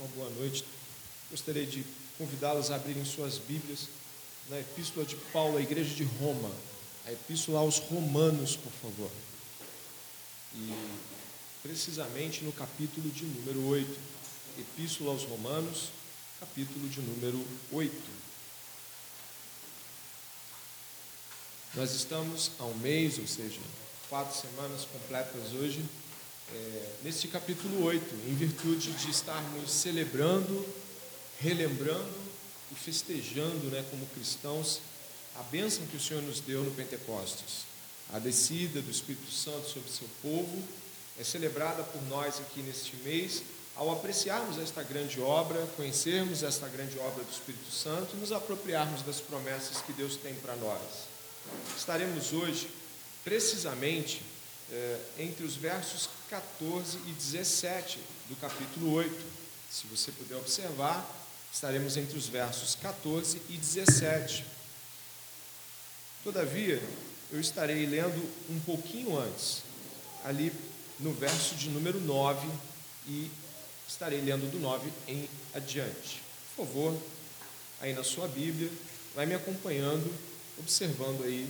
uma boa noite. Gostaria de convidá-los a abrirem suas Bíblias na Epístola de Paulo à Igreja de Roma, a Epístola aos Romanos, por favor. E precisamente no capítulo de número 8. Epístola aos Romanos, capítulo de número 8. Nós estamos há um mês, ou seja, quatro semanas completas hoje, é, neste capítulo 8, em virtude de estarmos celebrando, relembrando e festejando, né, como cristãos, a bênção que o Senhor nos deu no Pentecostes. A descida do Espírito Santo sobre seu povo é celebrada por nós aqui neste mês, ao apreciarmos esta grande obra, conhecermos esta grande obra do Espírito Santo e nos apropriarmos das promessas que Deus tem para nós. Estaremos hoje, precisamente, é, entre os versos 14 e 17 do capítulo 8. Se você puder observar, estaremos entre os versos 14 e 17. Todavia, eu estarei lendo um pouquinho antes, ali no verso de número 9, e estarei lendo do 9 em adiante. Por favor, aí na sua Bíblia, vai me acompanhando, observando aí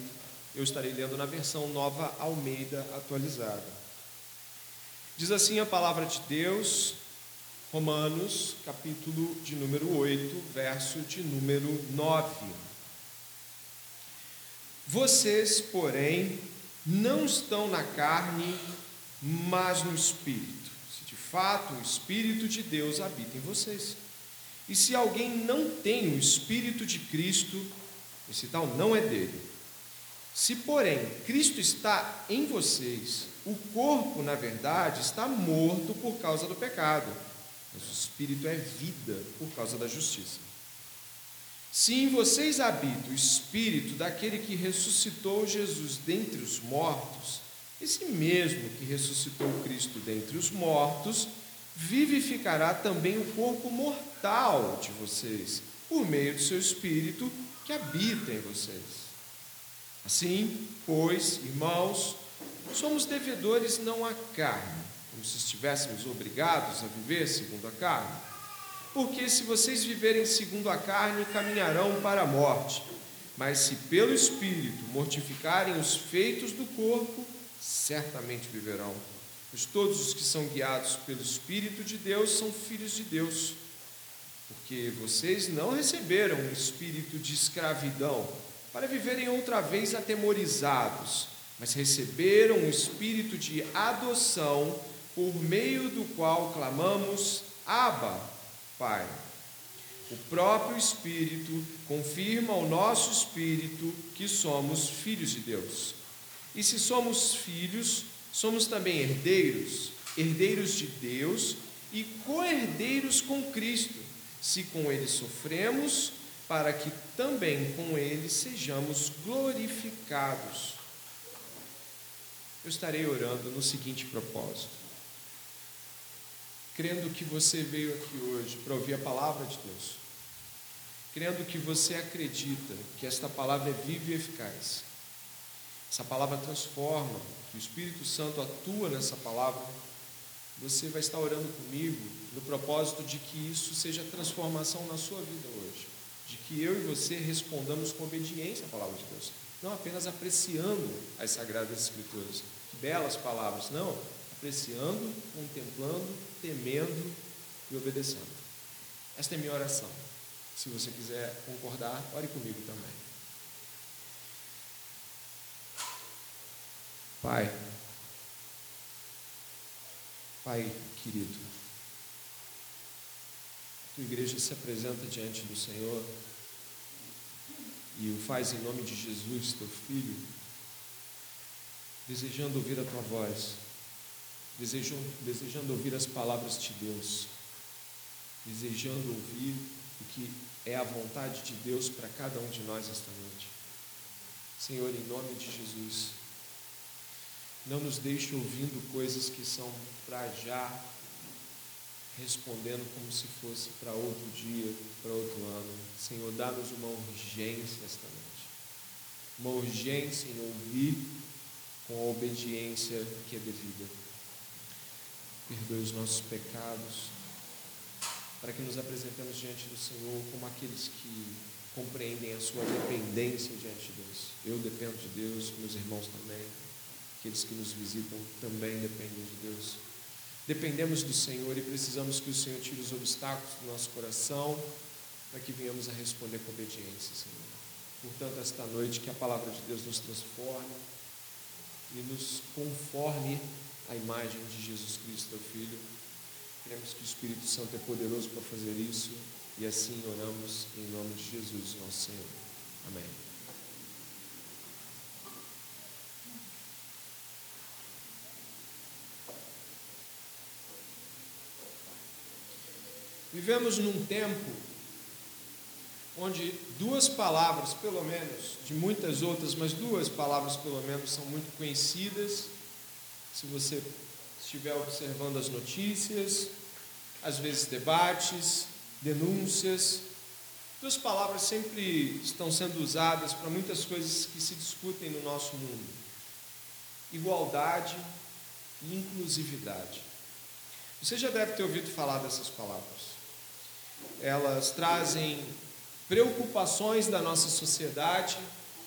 eu estarei lendo na versão nova Almeida atualizada. Diz assim a palavra de Deus, Romanos, capítulo de número 8, verso de número 9. Vocês, porém, não estão na carne, mas no espírito. Se de fato o espírito de Deus habita em vocês. E se alguém não tem o espírito de Cristo, esse tal não é dele. Se, porém, Cristo está em vocês, o corpo, na verdade, está morto por causa do pecado, mas o espírito é vida por causa da justiça. Se em vocês habita o espírito daquele que ressuscitou Jesus dentre os mortos, esse mesmo que ressuscitou Cristo dentre os mortos, vivificará também o corpo mortal de vocês, por meio do seu espírito que habita em vocês. Assim, pois, irmãos, somos devedores não à carne, como se estivéssemos obrigados a viver segundo a carne. Porque se vocês viverem segundo a carne, caminharão para a morte. Mas se pelo Espírito mortificarem os feitos do corpo, certamente viverão. Pois todos os que são guiados pelo Espírito de Deus são filhos de Deus. Porque vocês não receberam um espírito de escravidão para viverem outra vez atemorizados, mas receberam o espírito de adoção, por meio do qual clamamos: Abba, Pai. O próprio Espírito confirma ao nosso espírito que somos filhos de Deus. E se somos filhos, somos também herdeiros, herdeiros de Deus e co-herdeiros com Cristo, se com Ele sofremos para que também com ele sejamos glorificados. Eu estarei orando no seguinte propósito. Crendo que você veio aqui hoje para ouvir a palavra de Deus, crendo que você acredita que esta palavra é viva e eficaz, essa palavra transforma, que o Espírito Santo atua nessa palavra, você vai estar orando comigo no propósito de que isso seja transformação na sua vida hoje que eu e você respondamos com obediência à palavra de Deus, não apenas apreciando as sagradas escrituras, belas palavras, não, apreciando, contemplando, temendo e obedecendo. Esta é minha oração. Se você quiser concordar, ore comigo também. Pai, Pai querido, tua igreja se apresenta diante do Senhor e o faz em nome de Jesus, teu filho, desejando ouvir a tua voz, desejando, desejando ouvir as palavras de Deus, desejando ouvir o que é a vontade de Deus para cada um de nós esta noite. Senhor, em nome de Jesus, não nos deixe ouvindo coisas que são para já respondendo como se fosse para outro dia, para outro ano. Senhor, dá-nos uma urgência esta noite. Uma urgência em ouvir com a obediência que é devida. Perdoe os nossos pecados. para que nos apresentemos diante do Senhor como aqueles que compreendem a sua dependência diante de Deus. Eu dependo de Deus, meus irmãos também, aqueles que nos visitam também dependem de Deus. Dependemos do Senhor e precisamos que o Senhor tire os obstáculos do nosso coração para que venhamos a responder com obediência, Senhor. Portanto, esta noite, que a palavra de Deus nos transforme e nos conforme à imagem de Jesus Cristo, teu Filho Cremos que o Espírito Santo é poderoso para fazer isso e assim oramos em nome de Jesus, nosso Senhor. Amém. Vivemos num tempo onde duas palavras, pelo menos, de muitas outras, mas duas palavras pelo menos são muito conhecidas. Se você estiver observando as notícias, às vezes debates, denúncias. Duas palavras sempre estão sendo usadas para muitas coisas que se discutem no nosso mundo: igualdade e inclusividade. Você já deve ter ouvido falar dessas palavras. Elas trazem preocupações da nossa sociedade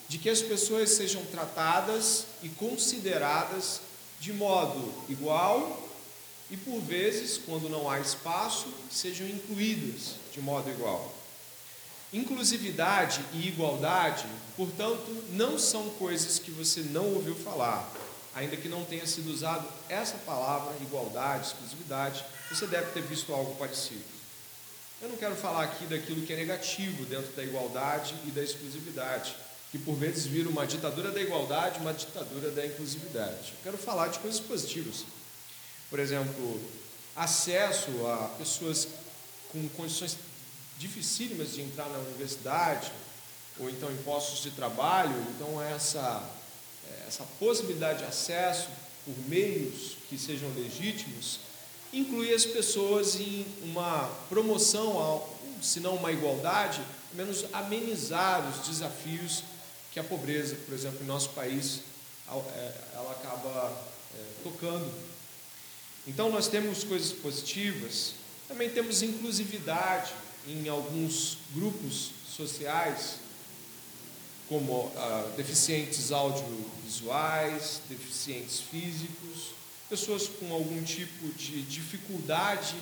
de que as pessoas sejam tratadas e consideradas de modo igual e, por vezes, quando não há espaço, sejam incluídas de modo igual. Inclusividade e igualdade, portanto, não são coisas que você não ouviu falar, ainda que não tenha sido usado essa palavra, igualdade, exclusividade, você deve ter visto algo parecido. Eu não quero falar aqui daquilo que é negativo dentro da igualdade e da exclusividade que por vezes vira uma ditadura da igualdade, uma ditadura da inclusividade. Eu quero falar de coisas positivas. Por exemplo, acesso a pessoas com condições dificílimas de entrar na universidade, ou então em postos de trabalho, então essa, essa possibilidade de acesso por meios que sejam legítimos, inclui as pessoas em uma promoção, se não uma igualdade, menos amenizar os desafios que a pobreza, por exemplo, em nosso país, é, ela acaba é, tocando. Então nós temos coisas positivas, também temos inclusividade em alguns grupos sociais, como ah, deficientes audiovisuais, deficientes físicos, pessoas com algum tipo de dificuldade.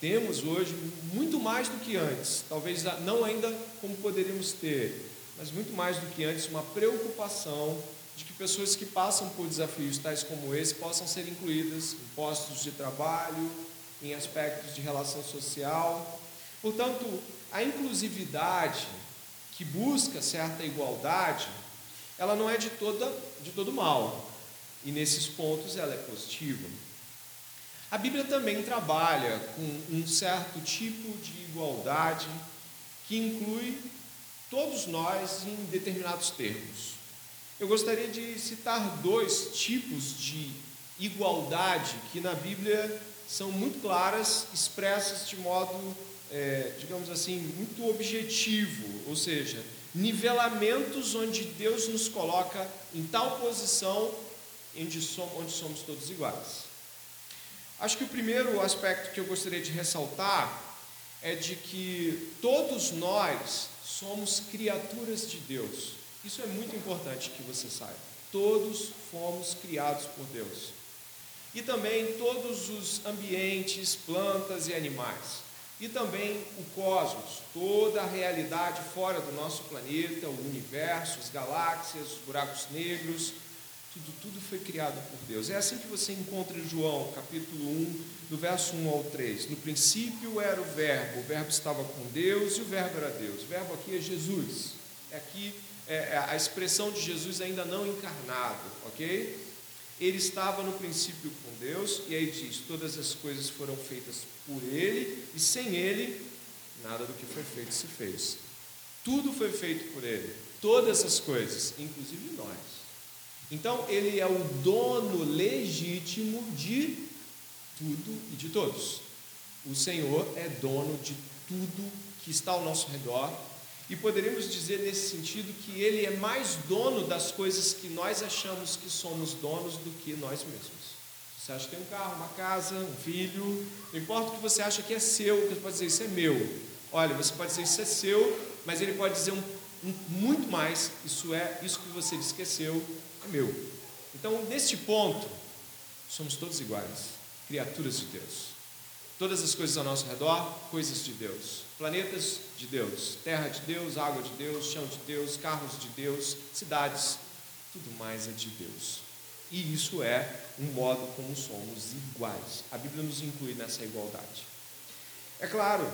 Temos hoje muito mais do que antes, talvez não ainda como poderíamos ter, mas muito mais do que antes, uma preocupação de que pessoas que passam por desafios tais como esse possam ser incluídas em postos de trabalho, em aspectos de relação social. Portanto, a inclusividade que busca certa igualdade, ela não é de, toda, de todo mal. E nesses pontos ela é positiva. A Bíblia também trabalha com um certo tipo de igualdade que inclui todos nós em determinados termos. Eu gostaria de citar dois tipos de igualdade que na Bíblia são muito claras, expressas de modo, é, digamos assim, muito objetivo, ou seja, nivelamentos onde Deus nos coloca em tal posição onde somos, todos iguais. Acho que o primeiro aspecto que eu gostaria de ressaltar é de que todos nós somos criaturas de Deus. Isso é muito importante que você saiba. Todos fomos criados por Deus. E também todos os ambientes, plantas e animais. E também o cosmos, toda a realidade fora do nosso planeta, o universo, as galáxias, os buracos negros, tudo, tudo foi criado por Deus. É assim que você encontra em João, capítulo 1, do verso 1 ao 3. No princípio era o Verbo, o Verbo estava com Deus e o Verbo era Deus. O Verbo aqui é Jesus. É aqui é, é a expressão de Jesus ainda não encarnado, ok? Ele estava no princípio com Deus, e aí diz: todas as coisas foram feitas por Ele, e sem Ele, nada do que foi feito se fez. Tudo foi feito por Ele, todas as coisas, inclusive nós. Então, ele é o dono legítimo de tudo e de todos. O Senhor é dono de tudo que está ao nosso redor. E poderíamos dizer nesse sentido que ele é mais dono das coisas que nós achamos que somos donos do que nós mesmos. Você acha que tem um carro, uma casa, um filho, não importa o que você acha que é seu, você pode dizer isso é meu. Olha, você pode dizer isso é seu, mas ele pode dizer um, um, muito mais, isso é, isso que você que é meu. Então, neste ponto, somos todos iguais, criaturas de Deus. Todas as coisas ao nosso redor, coisas de Deus. Planetas de Deus, terra de Deus, água de Deus, chão de Deus, carros de Deus, cidades, tudo mais é de Deus. E isso é um modo como somos iguais. A Bíblia nos inclui nessa igualdade. É claro,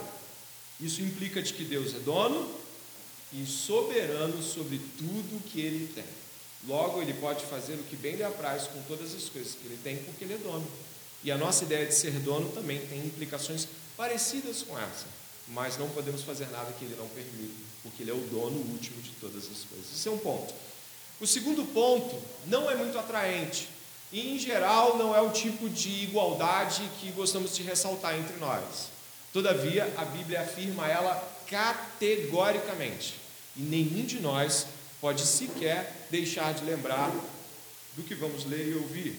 isso implica de que Deus é dono e soberano sobre tudo que ele tem. Logo, ele pode fazer o que bem lhe apraz com todas as coisas que ele tem, porque ele é dono. E a nossa ideia de ser dono também tem implicações parecidas com essa, mas não podemos fazer nada que ele não permita, porque ele é o dono último de todas as coisas. Esse é um ponto. O segundo ponto não é muito atraente e, em geral, não é o tipo de igualdade que gostamos de ressaltar entre nós. Todavia, a Bíblia afirma ela categoricamente e nenhum de nós pode sequer deixar de lembrar do que vamos ler e ouvir.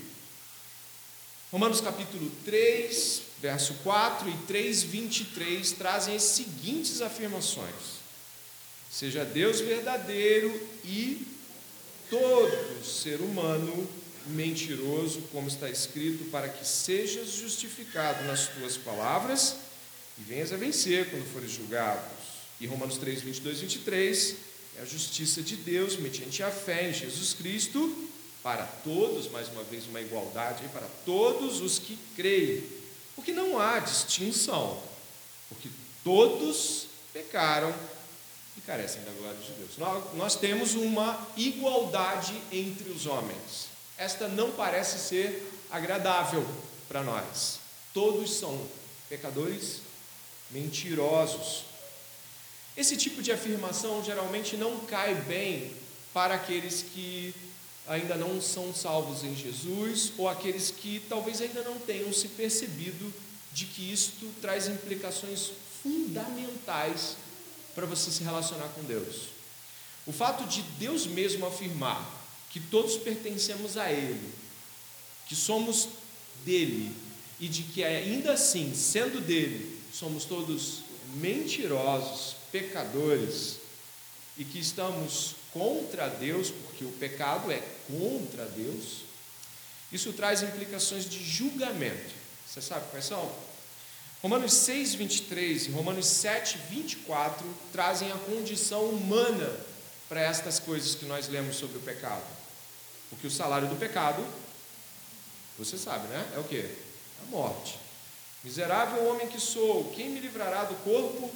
Romanos capítulo 3, verso 4 e 3, 23 trazem as seguintes afirmações: Seja Deus verdadeiro e todo ser humano mentiroso, como está escrito, para que sejas justificado nas tuas palavras e venhas a vencer quando fores julgados. E Romanos 3, 22 e 23 é a justiça de Deus mediante a fé em Jesus Cristo para todos, mais uma vez, uma igualdade para todos os que creem, porque não há distinção, porque todos pecaram e carecem da glória de Deus. Nós, nós temos uma igualdade entre os homens. Esta não parece ser agradável para nós. Todos são pecadores mentirosos. Esse tipo de afirmação geralmente não cai bem para aqueles que ainda não são salvos em Jesus, ou aqueles que talvez ainda não tenham se percebido de que isto traz implicações fundamentais para você se relacionar com Deus. O fato de Deus mesmo afirmar que todos pertencemos a Ele, que somos dele, e de que ainda assim, sendo dele, somos todos mentirosos, pecadores, e que estamos contra Deus, porque o pecado é contra Deus, isso traz implicações de julgamento. Você sabe quais são? Romanos 6, 23 e Romanos 7, 24 trazem a condição humana para estas coisas que nós lemos sobre o pecado. Porque o salário do pecado, você sabe, né? É o que? A morte. Miserável homem que sou, quem me livrará do corpo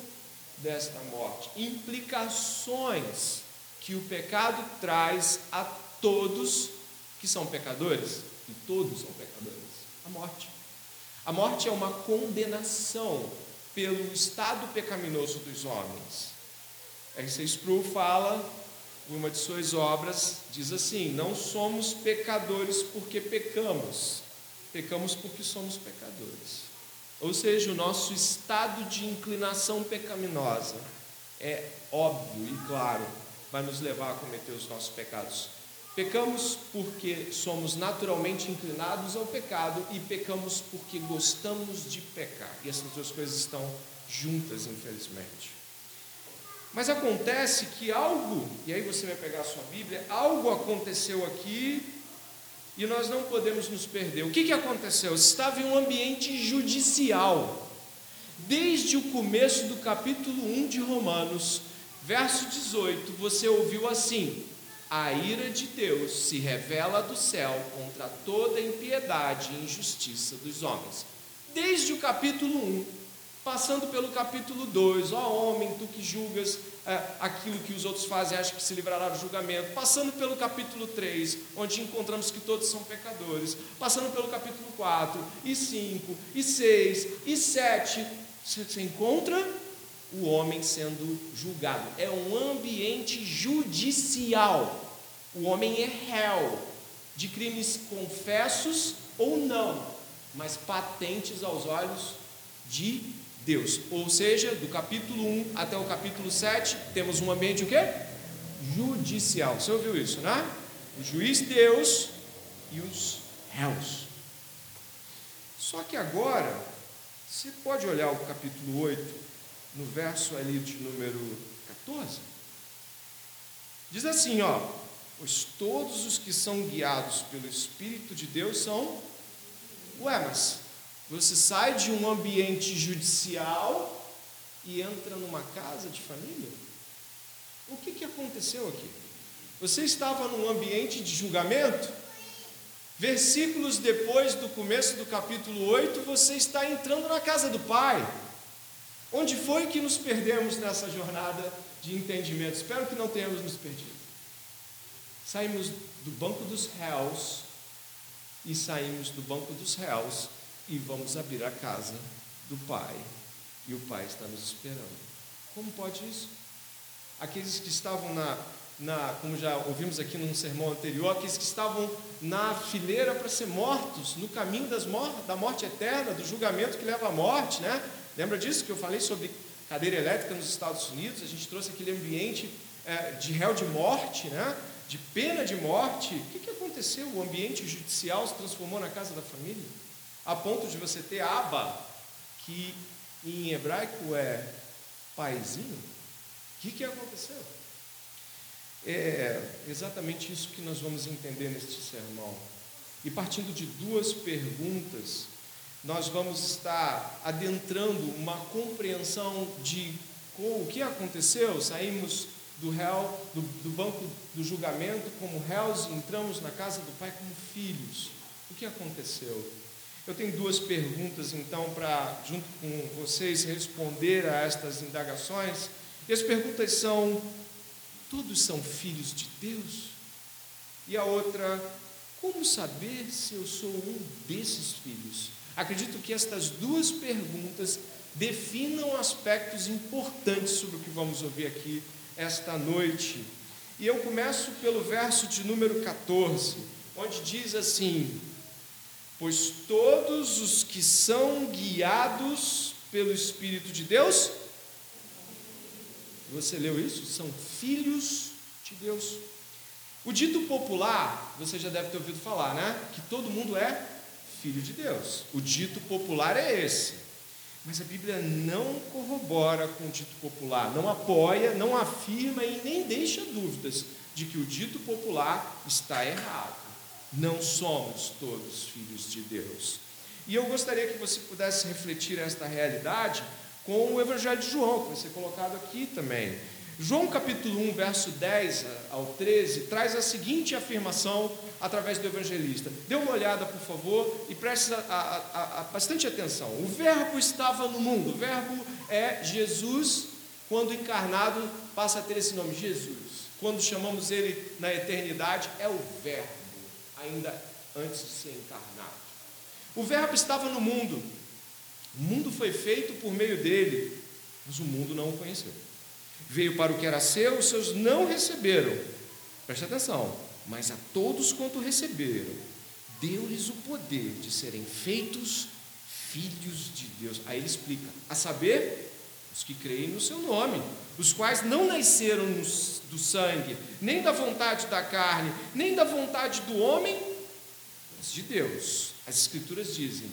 desta morte? Implicações que o pecado traz a todos que são pecadores, e todos são pecadores, a morte. A morte é uma condenação pelo estado pecaminoso dos homens. R.C. Sproul fala em uma de suas obras, diz assim: Não somos pecadores porque pecamos, pecamos porque somos pecadores. Ou seja, o nosso estado de inclinação pecaminosa é óbvio e claro vai nos levar a cometer os nossos pecados. Pecamos porque somos naturalmente inclinados ao pecado e pecamos porque gostamos de pecar. E essas duas coisas estão juntas, infelizmente. Mas acontece que algo, e aí você vai pegar a sua Bíblia, algo aconteceu aqui e nós não podemos nos perder. O que, que aconteceu? Estava em um ambiente judicial. Desde o começo do capítulo 1 de Romanos, Verso 18, você ouviu assim: A ira de Deus se revela do céu contra toda impiedade e injustiça dos homens. Desde o capítulo 1, passando pelo capítulo 2, ó homem, tu que julgas é, aquilo que os outros fazem, acha que se livrará do julgamento, passando pelo capítulo 3, onde encontramos que todos são pecadores, passando pelo capítulo 4, e 5, e 6, e 7, você encontra o homem sendo julgado. É um ambiente judicial. O homem é réu de crimes confessos ou não, mas patentes aos olhos de Deus. Ou seja, do capítulo 1 até o capítulo 7, temos um ambiente o quê? Judicial. Você ouviu isso, né? O juiz Deus e os réus. Só que agora, você pode olhar o capítulo 8, no verso ali de número 14. Diz assim, ó: Pois todos os que são guiados pelo Espírito de Deus são. Ué, mas você sai de um ambiente judicial e entra numa casa de família? O que, que aconteceu aqui? Você estava num ambiente de julgamento? Versículos depois do começo do capítulo 8, você está entrando na casa do Pai. Onde foi que nos perdemos nessa jornada de entendimento? Espero que não tenhamos nos perdido. Saímos do banco dos réus e saímos do banco dos réus e vamos abrir a casa do Pai. E o Pai está nos esperando. Como pode isso? Aqueles que estavam na, na como já ouvimos aqui num sermão anterior, aqueles que estavam na fileira para ser mortos, no caminho das mor da morte eterna, do julgamento que leva à morte, né? Lembra disso que eu falei sobre cadeira elétrica nos Estados Unidos? A gente trouxe aquele ambiente é, de réu de morte, né? de pena de morte. O que, que aconteceu? O ambiente judicial se transformou na casa da família, a ponto de você ter Aba, que em hebraico é paizinho. O que, que aconteceu? É exatamente isso que nós vamos entender neste sermão. E partindo de duas perguntas, nós vamos estar adentrando uma compreensão de o que aconteceu. Saímos do réu, do, do banco do julgamento como réus e entramos na casa do Pai como filhos. O que aconteceu? Eu tenho duas perguntas, então, para, junto com vocês, responder a estas indagações. E as perguntas são: todos são filhos de Deus? E a outra, como saber se eu sou um desses filhos? Acredito que estas duas perguntas definam aspectos importantes sobre o que vamos ouvir aqui esta noite. E eu começo pelo verso de número 14, onde diz assim: Pois todos os que são guiados pelo Espírito de Deus, você leu isso? São filhos de Deus. O dito popular, você já deve ter ouvido falar, né? Que todo mundo é filho de Deus. O dito popular é esse. Mas a Bíblia não corrobora com o dito popular, não apoia, não afirma e nem deixa dúvidas de que o dito popular está errado. Não somos todos filhos de Deus. E eu gostaria que você pudesse refletir esta realidade com o Evangelho de João, que vai ser colocado aqui também. João capítulo 1, verso 10 ao 13, traz a seguinte afirmação através do evangelista. Dê uma olhada, por favor, e preste a, a, a, bastante atenção. O Verbo estava no mundo. O Verbo é Jesus, quando encarnado, passa a ter esse nome, Jesus. Quando chamamos ele na eternidade, é o Verbo, ainda antes de ser encarnado. O Verbo estava no mundo. O mundo foi feito por meio dele, mas o mundo não o conheceu. Veio para o que era seu, os seus não receberam. Preste atenção. Mas a todos quanto receberam, deu-lhes o poder de serem feitos filhos de Deus. Aí ele explica: a saber, os que creem no seu nome, os quais não nasceram do sangue, nem da vontade da carne, nem da vontade do homem, mas de Deus. As Escrituras dizem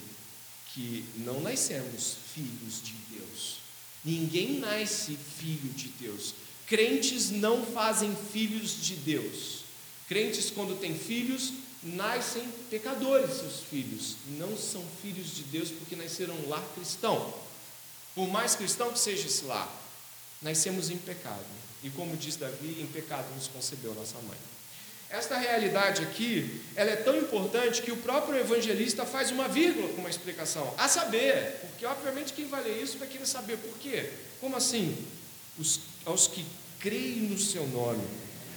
que não nascemos filhos de Deus. Ninguém nasce filho de Deus. Crentes não fazem filhos de Deus. Crentes, quando têm filhos, nascem pecadores, seus filhos. Não são filhos de Deus porque nasceram lar cristão. Por mais cristão que seja esse lar, nascemos em pecado. E como diz Davi, em pecado nos concebeu nossa mãe. Esta realidade aqui, ela é tão importante que o próprio evangelista faz uma vírgula com uma explicação. A saber, porque obviamente quem vai ler isso vai querer saber por quê. Como assim? Os, aos que creem no seu nome,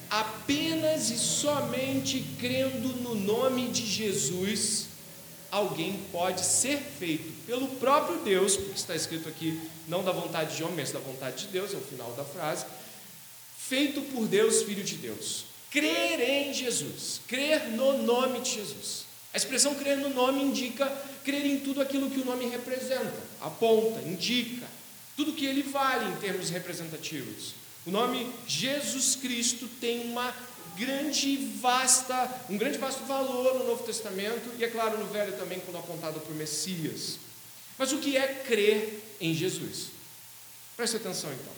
apenas e somente crendo no nome de Jesus, alguém pode ser feito pelo próprio Deus, porque está escrito aqui, não da vontade de homem, mas da vontade de Deus, é o final da frase, feito por Deus, Filho de Deus. Crer em Jesus, crer no nome de Jesus. A expressão crer no nome indica crer em tudo aquilo que o nome representa, aponta, indica, tudo que ele vale em termos representativos. O nome Jesus Cristo tem uma grande vasta, um grande vasto valor no Novo Testamento e é claro no Velho também quando apontado por Messias. Mas o que é crer em Jesus? Preste atenção então.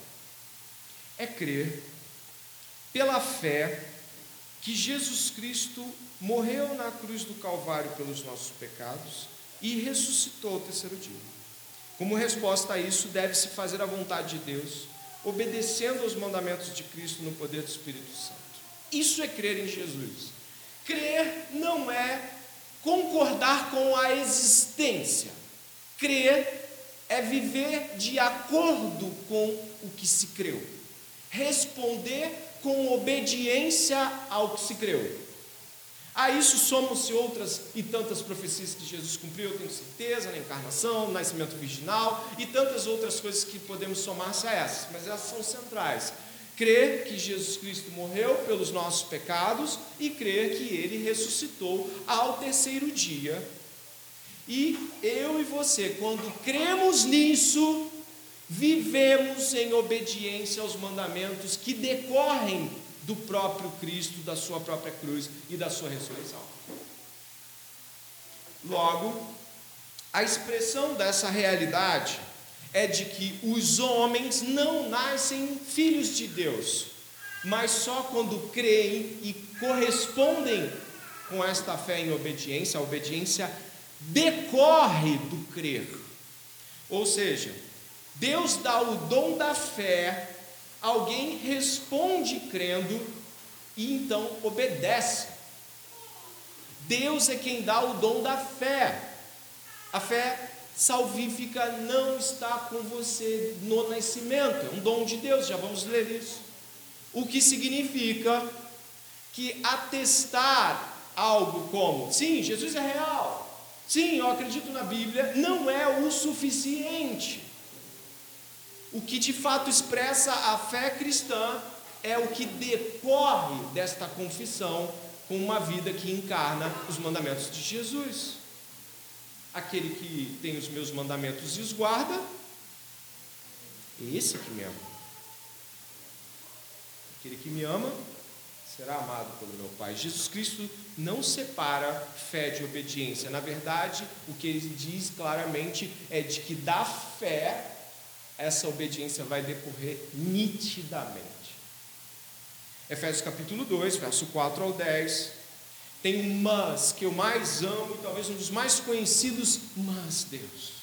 É crer pela fé que Jesus Cristo morreu na cruz do Calvário pelos nossos pecados e ressuscitou ao terceiro dia. Como resposta a isso, deve-se fazer a vontade de Deus, obedecendo aos mandamentos de Cristo no poder do Espírito Santo. Isso é crer em Jesus. Crer não é concordar com a existência. Crer é viver de acordo com o que se creu. Responder com obediência ao que se creu. A isso somam-se outras e tantas profecias que Jesus cumpriu, tenho certeza, na encarnação, no nascimento virginal e tantas outras coisas que podemos somar-se a essas, mas elas são centrais. Crer que Jesus Cristo morreu pelos nossos pecados e crer que ele ressuscitou ao terceiro dia. E eu e você, quando cremos nisso, vivemos em obediência aos mandamentos que decorrem do próprio Cristo, da sua própria cruz e da sua ressurreição. Logo, a expressão dessa realidade é de que os homens não nascem filhos de Deus, mas só quando creem e correspondem com esta fé em obediência, a obediência decorre do crer. Ou seja, Deus dá o dom da fé alguém responde crendo e então obedece. Deus é quem dá o dom da fé. A fé salvífica não está com você no nascimento, é um dom de Deus, já vamos ler isso. O que significa que atestar algo como, sim, Jesus é real, sim, eu acredito na Bíblia, não é o suficiente. O que de fato expressa a fé cristã é o que decorre desta confissão com uma vida que encarna os mandamentos de Jesus. Aquele que tem os meus mandamentos e os guarda, é esse que me ama. Aquele que me ama será amado pelo meu Pai. Jesus Cristo não separa fé de obediência. Na verdade, o que ele diz claramente é de que da fé essa obediência vai decorrer nitidamente. Efésios capítulo 2, verso 4 ao 10. Tem um mas que eu mais amo e talvez um dos mais conhecidos, mas Deus.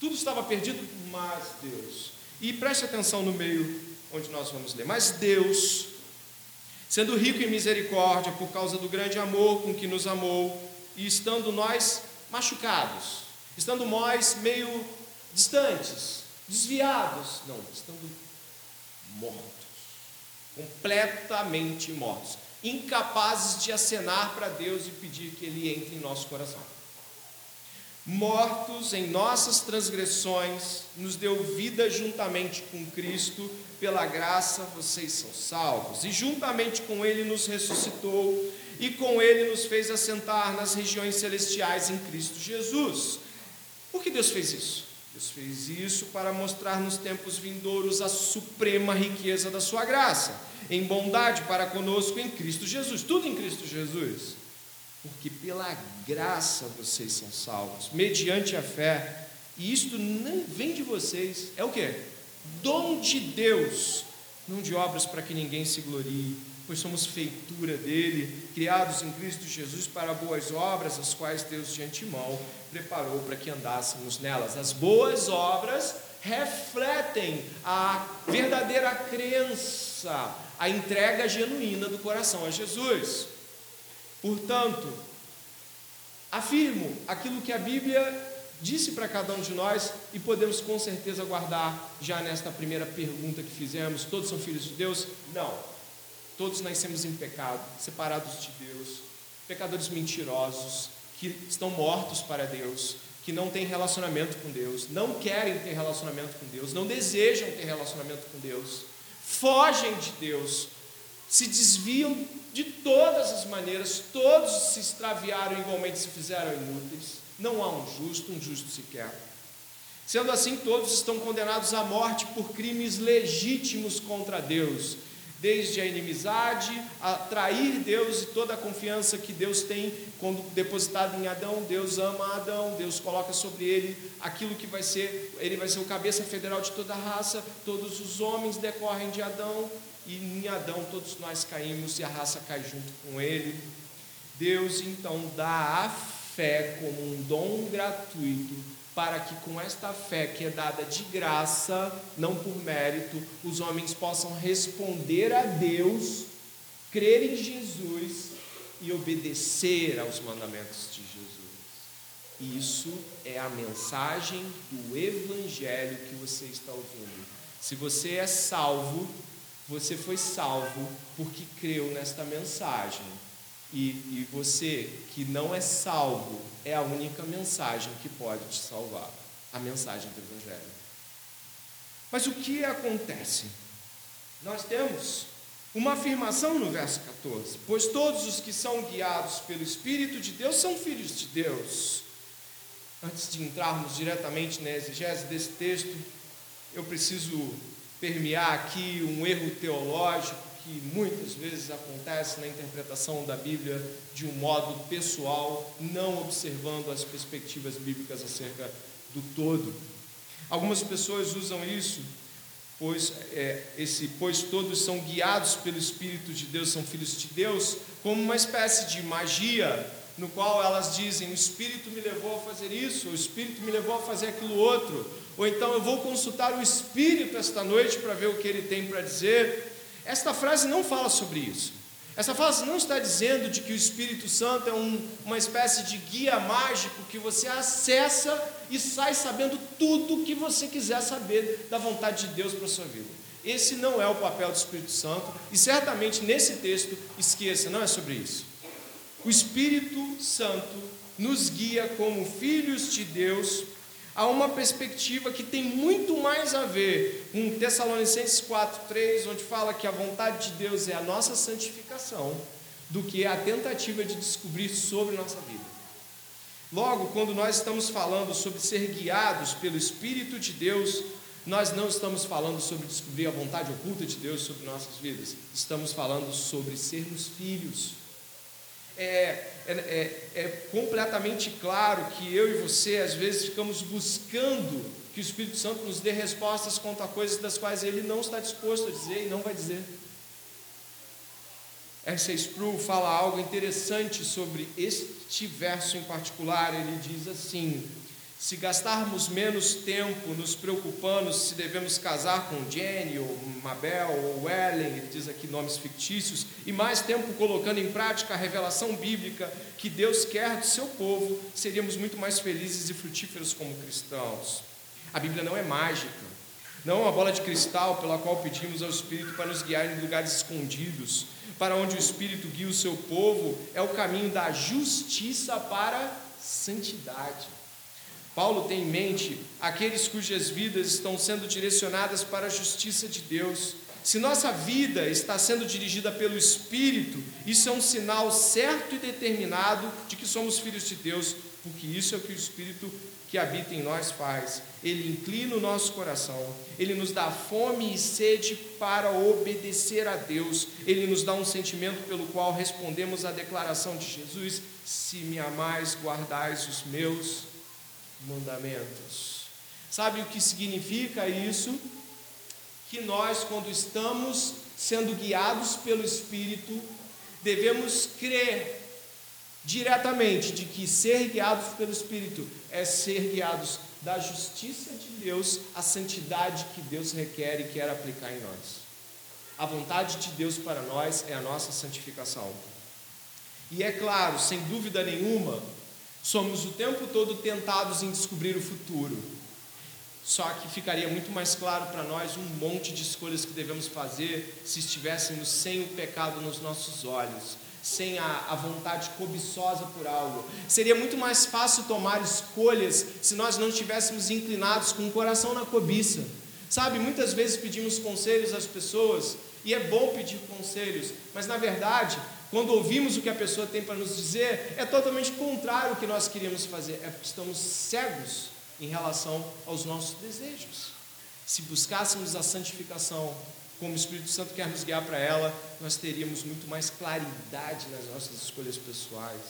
Tudo estava perdido, mas Deus. E preste atenção no meio onde nós vamos ler. Mas Deus, sendo rico em misericórdia por causa do grande amor com que nos amou, e estando nós machucados, estando nós meio distantes, desviados, não, estando mortos, completamente mortos, incapazes de acenar para Deus e pedir que Ele entre em nosso coração. Mortos em nossas transgressões, nos deu vida juntamente com Cristo, pela graça vocês são salvos, e juntamente com Ele nos ressuscitou, e com Ele nos fez assentar nas regiões celestiais em Cristo Jesus. Por que Deus fez isso? Deus fez isso para mostrar nos tempos vindouros a suprema riqueza da sua graça, em bondade para conosco em Cristo Jesus, tudo em Cristo Jesus. Porque pela graça vocês são salvos, mediante a fé, e isto não vem de vocês, é o que? Dom de Deus, não de obras para que ninguém se glorie pois somos feitura dele, criados em Cristo Jesus para boas obras, as quais Deus de antemão preparou para que andássemos nelas. As boas obras refletem a verdadeira crença, a entrega genuína do coração a Jesus. Portanto, afirmo aquilo que a Bíblia disse para cada um de nós e podemos com certeza guardar já nesta primeira pergunta que fizemos: todos são filhos de Deus? Não. Todos nascemos em pecado, separados de Deus, pecadores mentirosos, que estão mortos para Deus, que não têm relacionamento com Deus, não querem ter relacionamento com Deus, não desejam ter relacionamento com Deus, fogem de Deus, se desviam de todas as maneiras, todos se extraviaram igualmente, se fizeram inúteis, não há um justo, um justo sequer. Sendo assim, todos estão condenados à morte por crimes legítimos contra Deus desde a inimizade, a trair Deus e toda a confiança que Deus tem quando depositado em Adão, Deus ama Adão, Deus coloca sobre ele aquilo que vai ser, ele vai ser o cabeça federal de toda a raça, todos os homens decorrem de Adão, e em Adão todos nós caímos e a raça cai junto com ele. Deus então dá a fé como um dom gratuito para que com esta fé que é dada de graça, não por mérito, os homens possam responder a Deus, crer em Jesus e obedecer aos mandamentos de Jesus. Isso é a mensagem do Evangelho que você está ouvindo. Se você é salvo, você foi salvo porque creu nesta mensagem. E, e você que não é salvo, é a única mensagem que pode te salvar a mensagem do Evangelho. Mas o que acontece? Nós temos uma afirmação no verso 14: Pois todos os que são guiados pelo Espírito de Deus são filhos de Deus. Antes de entrarmos diretamente na exegese desse texto, eu preciso permear aqui um erro teológico que muitas vezes acontece na interpretação da Bíblia de um modo pessoal, não observando as perspectivas bíblicas acerca do todo. Algumas pessoas usam isso, pois é, esse pois todos são guiados pelo Espírito de Deus, são filhos de Deus, como uma espécie de magia, no qual elas dizem: o Espírito me levou a fazer isso, o Espírito me levou a fazer aquilo outro, ou então eu vou consultar o Espírito esta noite para ver o que ele tem para dizer. Esta frase não fala sobre isso. Essa frase não está dizendo de que o Espírito Santo é um, uma espécie de guia mágico que você acessa e sai sabendo tudo o que você quiser saber da vontade de Deus para a sua vida. Esse não é o papel do Espírito Santo e certamente nesse texto, esqueça, não é sobre isso. O Espírito Santo nos guia como filhos de Deus há uma perspectiva que tem muito mais a ver com Tessalonicenses 4:3, onde fala que a vontade de Deus é a nossa santificação, do que a tentativa de descobrir sobre nossa vida. Logo, quando nós estamos falando sobre ser guiados pelo Espírito de Deus, nós não estamos falando sobre descobrir a vontade oculta de Deus sobre nossas vidas, estamos falando sobre sermos filhos é, é, é, é, completamente claro que eu e você, às vezes, ficamos buscando que o Espírito Santo nos dê respostas quanto a coisas das quais ele não está disposto a dizer e não vai dizer. R.C. Sproul fala algo interessante sobre este verso em particular. Ele diz assim: se gastarmos menos tempo nos preocupando se devemos casar com Jenny, ou Mabel, ou Ellen, ele diz aqui nomes fictícios, e mais tempo colocando em prática a revelação bíblica que Deus quer do seu povo, seríamos muito mais felizes e frutíferos como cristãos. A Bíblia não é mágica, não é uma bola de cristal pela qual pedimos ao Espírito para nos guiar em lugares escondidos, para onde o Espírito guia o seu povo, é o caminho da justiça para santidade. Paulo tem em mente aqueles cujas vidas estão sendo direcionadas para a justiça de Deus. Se nossa vida está sendo dirigida pelo Espírito, isso é um sinal certo e determinado de que somos filhos de Deus, porque isso é o que o Espírito que habita em nós faz. Ele inclina o nosso coração, ele nos dá fome e sede para obedecer a Deus, ele nos dá um sentimento pelo qual respondemos à declaração de Jesus: Se me amais, guardais os meus mandamentos. Sabe o que significa isso? Que nós, quando estamos sendo guiados pelo Espírito, devemos crer diretamente de que ser guiados pelo Espírito é ser guiados da justiça de Deus à santidade que Deus requer e quer aplicar em nós. A vontade de Deus para nós é a nossa santificação. E é claro, sem dúvida nenhuma, Somos o tempo todo tentados em descobrir o futuro. Só que ficaria muito mais claro para nós um monte de escolhas que devemos fazer se estivéssemos sem o pecado nos nossos olhos, sem a, a, vontade cobiçosa por algo. Seria muito mais fácil tomar escolhas se nós não estivéssemos inclinados com o coração na cobiça. Sabe, muitas vezes pedimos conselhos às pessoas, e é bom pedir conselhos, mas na verdade quando ouvimos o que a pessoa tem para nos dizer, é totalmente contrário ao que nós queríamos fazer. É porque estamos cegos em relação aos nossos desejos. Se buscássemos a santificação como o Espírito Santo quer nos guiar para ela, nós teríamos muito mais claridade nas nossas escolhas pessoais.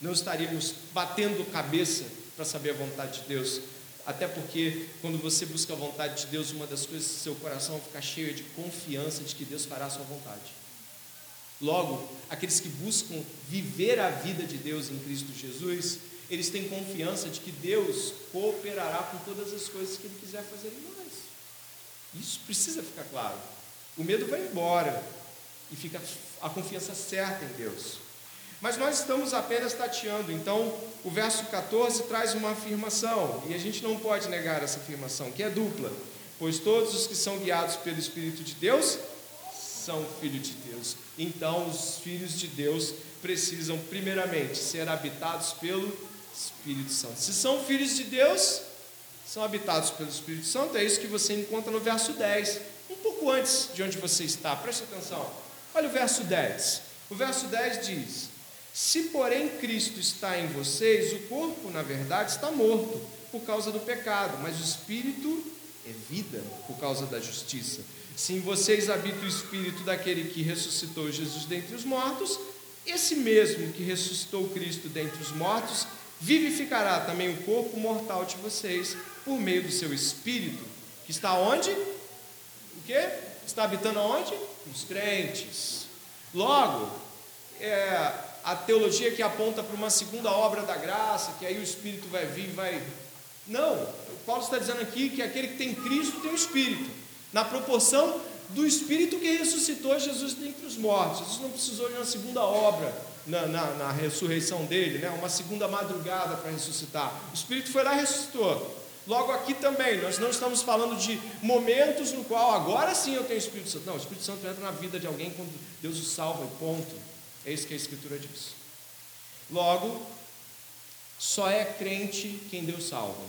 Não estaríamos batendo cabeça para saber a vontade de Deus. Até porque, quando você busca a vontade de Deus, uma das coisas que seu coração fica cheio de confiança de que Deus fará a sua vontade. Logo, aqueles que buscam viver a vida de Deus em Cristo Jesus, eles têm confiança de que Deus cooperará com todas as coisas que Ele quiser fazer em nós. Isso precisa ficar claro. O medo vai embora e fica a confiança certa em Deus. Mas nós estamos apenas tateando, então o verso 14 traz uma afirmação, e a gente não pode negar essa afirmação, que é dupla. Pois todos os que são guiados pelo Espírito de Deus são filhos de Deus. Então, os filhos de Deus precisam, primeiramente, ser habitados pelo Espírito Santo. Se são filhos de Deus, são habitados pelo Espírito Santo. É isso que você encontra no verso 10, um pouco antes de onde você está. Preste atenção. Olha o verso 10. O verso 10 diz: Se, porém, Cristo está em vocês, o corpo, na verdade, está morto por causa do pecado, mas o espírito é vida por causa da justiça. Se em vocês habita o espírito daquele que ressuscitou Jesus dentre os mortos, esse mesmo que ressuscitou Cristo dentre os mortos, vivificará também o corpo mortal de vocês por meio do seu espírito, que está onde? O que? Está habitando aonde? Nos crentes. Logo, é, a teologia que aponta para uma segunda obra da graça, que aí o Espírito vai vir e vai. Não, Paulo está dizendo aqui que aquele que tem Cristo tem o Espírito na proporção do Espírito que ressuscitou Jesus dentre os mortos. Jesus não precisou de uma segunda obra na, na, na ressurreição dele, né? uma segunda madrugada para ressuscitar. O Espírito foi lá e ressuscitou. Logo aqui também, nós não estamos falando de momentos no qual agora sim eu tenho o Espírito Santo. Não, o Espírito Santo entra na vida de alguém quando Deus o salva e ponto. É isso que a Escritura diz. Logo, só é crente quem Deus salva.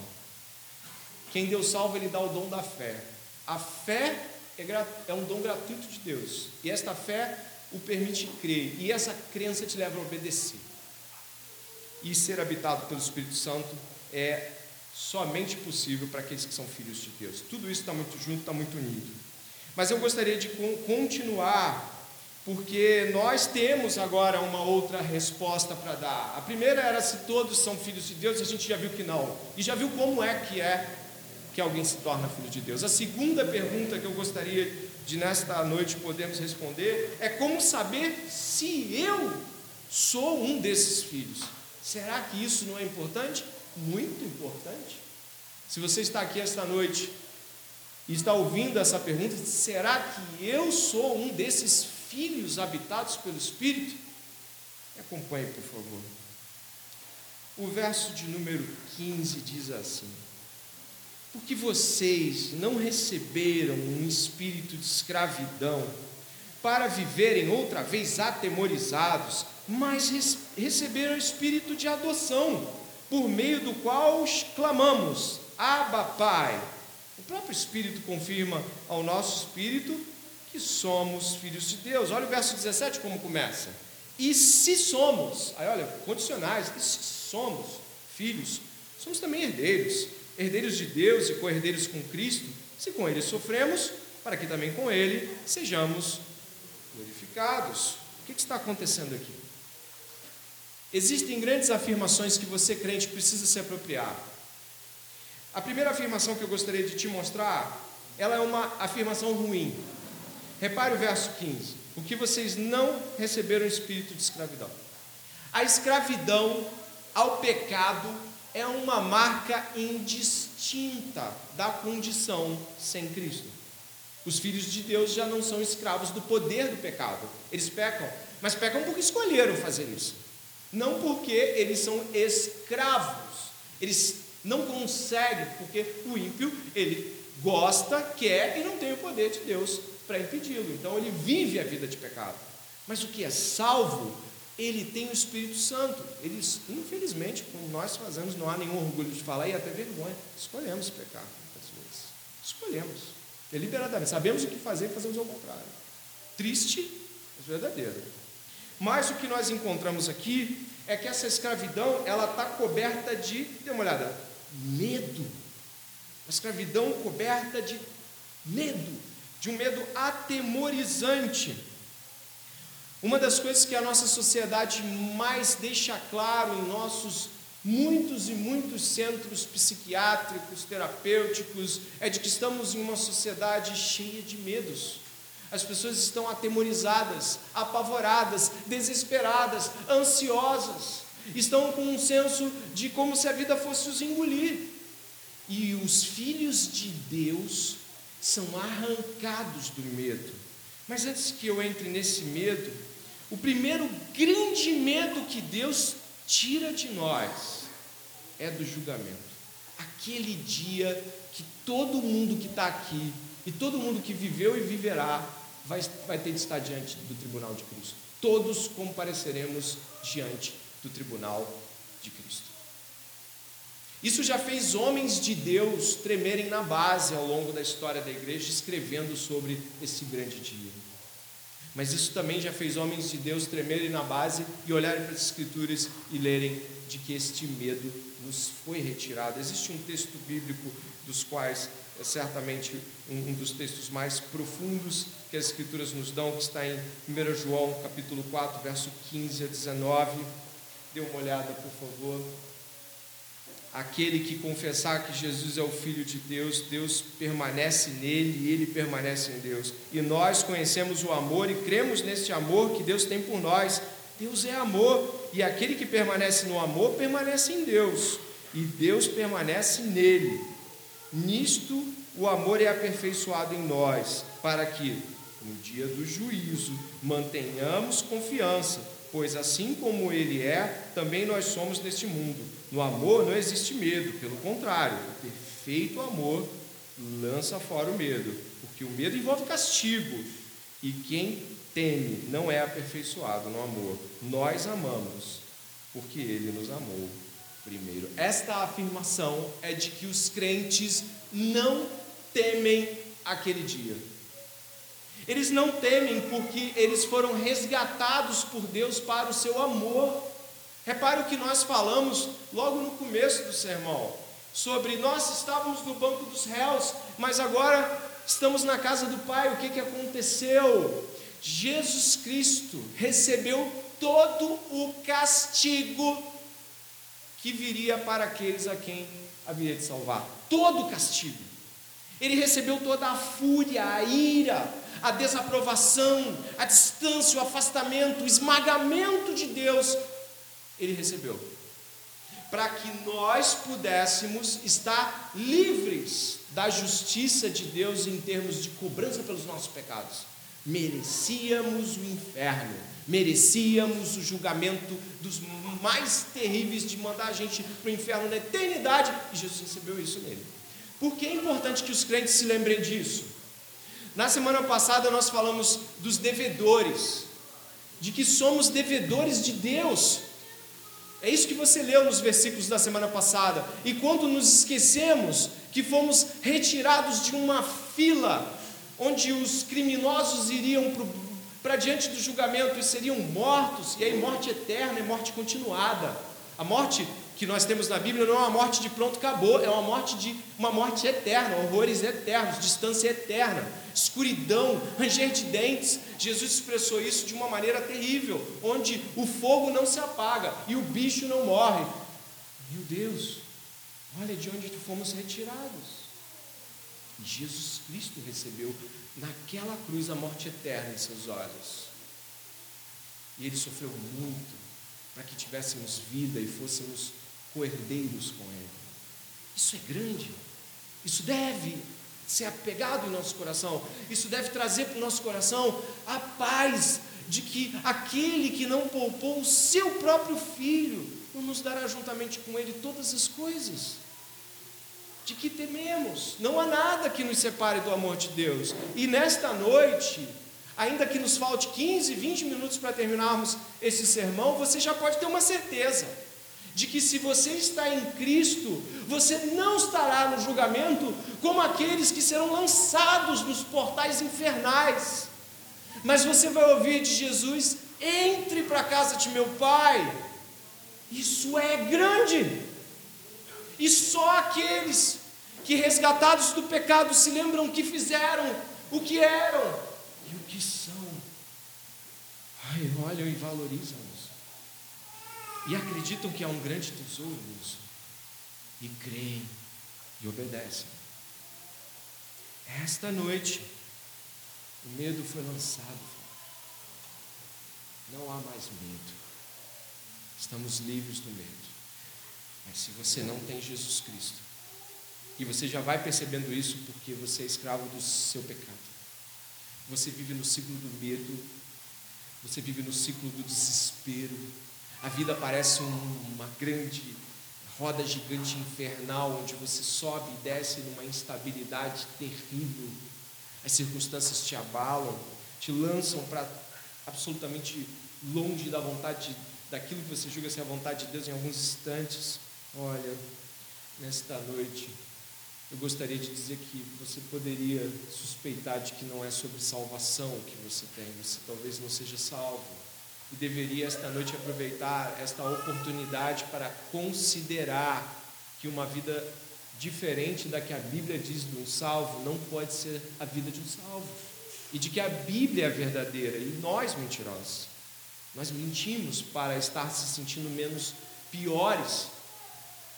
Quem Deus salva, Ele dá o dom da fé. A fé é, é um dom gratuito de Deus. E esta fé o permite crer. E essa crença te leva a obedecer. E ser habitado pelo Espírito Santo é somente possível para aqueles que são filhos de Deus. Tudo isso está muito junto, está muito unido. Mas eu gostaria de continuar, porque nós temos agora uma outra resposta para dar. A primeira era se todos são filhos de Deus, a gente já viu que não. E já viu como é que é que alguém se torna filho de Deus. A segunda pergunta que eu gostaria de nesta noite podermos responder é como saber se eu sou um desses filhos. Será que isso não é importante? Muito importante. Se você está aqui esta noite e está ouvindo essa pergunta, será que eu sou um desses filhos habitados pelo Espírito? Me acompanhe, por favor. O verso de número 15 diz assim: porque vocês não receberam um espírito de escravidão para viverem outra vez atemorizados, mas receberam o espírito de adoção, por meio do qual clamamos: Abba, Pai. O próprio Espírito confirma ao nosso espírito que somos filhos de Deus. Olha o verso 17 como começa. E se somos, aí olha, condicionais, e se somos filhos, somos também herdeiros herdeiros de Deus e co-herdeiros com Cristo, se com Ele sofremos, para que também com Ele sejamos glorificados. O que está acontecendo aqui? Existem grandes afirmações que você, crente, precisa se apropriar. A primeira afirmação que eu gostaria de te mostrar, ela é uma afirmação ruim. Repare o verso 15. O que vocês não receberam espírito de escravidão. A escravidão ao pecado é uma marca indistinta da condição sem Cristo. Os filhos de Deus já não são escravos do poder do pecado. Eles pecam, mas pecam porque escolheram fazer isso. Não porque eles são escravos. Eles não conseguem, porque o ímpio, ele gosta, quer e não tem o poder de Deus para impedi-lo. Então ele vive a vida de pecado. Mas o que é salvo ele tem o Espírito Santo. Eles, infelizmente, como nós fazemos, não há nenhum orgulho de falar e até vergonha. Escolhemos pecar muitas vezes. Escolhemos. Deliberadamente. Sabemos o que fazer e fazemos ao contrário. Triste, mas verdadeiro. Mas o que nós encontramos aqui é que essa escravidão ela está coberta de, dê uma olhada, medo. A escravidão coberta de medo. De um medo atemorizante. Uma das coisas que a nossa sociedade mais deixa claro em nossos muitos e muitos centros psiquiátricos, terapêuticos, é de que estamos em uma sociedade cheia de medos. As pessoas estão atemorizadas, apavoradas, desesperadas, ansiosas, estão com um senso de como se a vida fosse os engolir. E os filhos de Deus são arrancados do medo. Mas antes que eu entre nesse medo, o primeiro grande medo que Deus tira de nós é do julgamento. Aquele dia que todo mundo que está aqui e todo mundo que viveu e viverá vai, vai ter de estar diante do tribunal de Cristo. Todos compareceremos diante do tribunal de Cristo. Isso já fez homens de Deus tremerem na base ao longo da história da igreja, escrevendo sobre esse grande dia. Mas isso também já fez homens de Deus tremerem na base e olharem para as Escrituras e lerem de que este medo nos foi retirado. Existe um texto bíblico dos quais é certamente um, dos textos mais profundos que as Escrituras nos dão, que está em 1 João capítulo 4, verso 15 a 19. Dê uma olhada, por favor. Aquele que confessar que Jesus é o Filho de Deus, Deus permanece nele e ele permanece em Deus. E nós conhecemos o amor e cremos neste amor que Deus tem por nós. Deus é amor, e aquele que permanece no amor permanece em Deus, e Deus permanece nele. Nisto o amor é aperfeiçoado em nós, para que, no dia do juízo, mantenhamos confiança pois assim como ele é, também nós somos neste mundo. No amor não existe medo, pelo contrário, o perfeito amor lança fora o medo, porque o medo envolve castigo, e quem teme não é aperfeiçoado no amor. Nós amamos, porque ele nos amou primeiro. Esta afirmação é de que os crentes não temem aquele dia. Eles não temem porque eles foram resgatados por Deus para o seu amor. Repare o que nós falamos logo no começo do sermão, sobre nós estávamos no banco dos réus, mas agora estamos na casa do Pai. O que, que aconteceu? Jesus Cristo recebeu todo o castigo que viria para aqueles a quem haveria de salvar. Todo o castigo. Ele recebeu toda a fúria, a ira, a desaprovação, a distância, o afastamento, o esmagamento de Deus, ele recebeu. Para que nós pudéssemos estar livres da justiça de Deus em termos de cobrança pelos nossos pecados. Merecíamos o inferno, merecíamos o julgamento dos mais terríveis de mandar a gente para o inferno na eternidade, e Jesus recebeu isso nele. Por que é importante que os crentes se lembrem disso? Na semana passada nós falamos dos devedores, de que somos devedores de Deus. É isso que você leu nos versículos da semana passada. E quando nos esquecemos que fomos retirados de uma fila onde os criminosos iriam para diante do julgamento e seriam mortos, e aí morte eterna e morte continuada. A morte que nós temos na Bíblia não é uma morte de pronto acabou, é uma morte de uma morte eterna, horrores eternos, distância eterna, escuridão, ranger de dentes. Jesus expressou isso de uma maneira terrível, onde o fogo não se apaga e o bicho não morre. Meu Deus, olha de onde fomos retirados. Jesus Cristo recebeu naquela cruz a morte eterna em seus olhos. E ele sofreu muito para que tivéssemos vida e fôssemos coerdeiros com Ele. Isso é grande. Isso deve ser apegado em nosso coração. Isso deve trazer para o nosso coração a paz de que aquele que não poupou o seu próprio filho nos dará juntamente com ele todas as coisas. De que tememos, não há nada que nos separe do amor de Deus. E nesta noite, ainda que nos falte 15, 20 minutos para terminarmos esse sermão, você já pode ter uma certeza de que se você está em Cristo, você não estará no julgamento como aqueles que serão lançados nos portais infernais. Mas você vai ouvir de Jesus: entre para a casa de meu pai. Isso é grande. E só aqueles que resgatados do pecado se lembram que fizeram o que eram e o que são. Ai, olham e valorizam. E acreditam que há um grande tesouro nisso. E creem e obedecem. Esta noite, o medo foi lançado. Não há mais medo. Estamos livres do medo. Mas se você não tem Jesus Cristo, e você já vai percebendo isso porque você é escravo do seu pecado, você vive no ciclo do medo, você vive no ciclo do desespero, a vida parece um, uma grande roda gigante infernal, onde você sobe e desce numa instabilidade terrível. As circunstâncias te abalam, te lançam para absolutamente longe da vontade, daquilo que você julga ser a vontade de Deus em alguns instantes. Olha, nesta noite, eu gostaria de dizer que você poderia suspeitar de que não é sobre salvação que você tem, você talvez não seja salvo e deveria esta noite aproveitar esta oportunidade para considerar que uma vida diferente da que a Bíblia diz de um salvo não pode ser a vida de um salvo. E de que a Bíblia é verdadeira e nós mentirosos. Nós mentimos para estar se sentindo menos piores.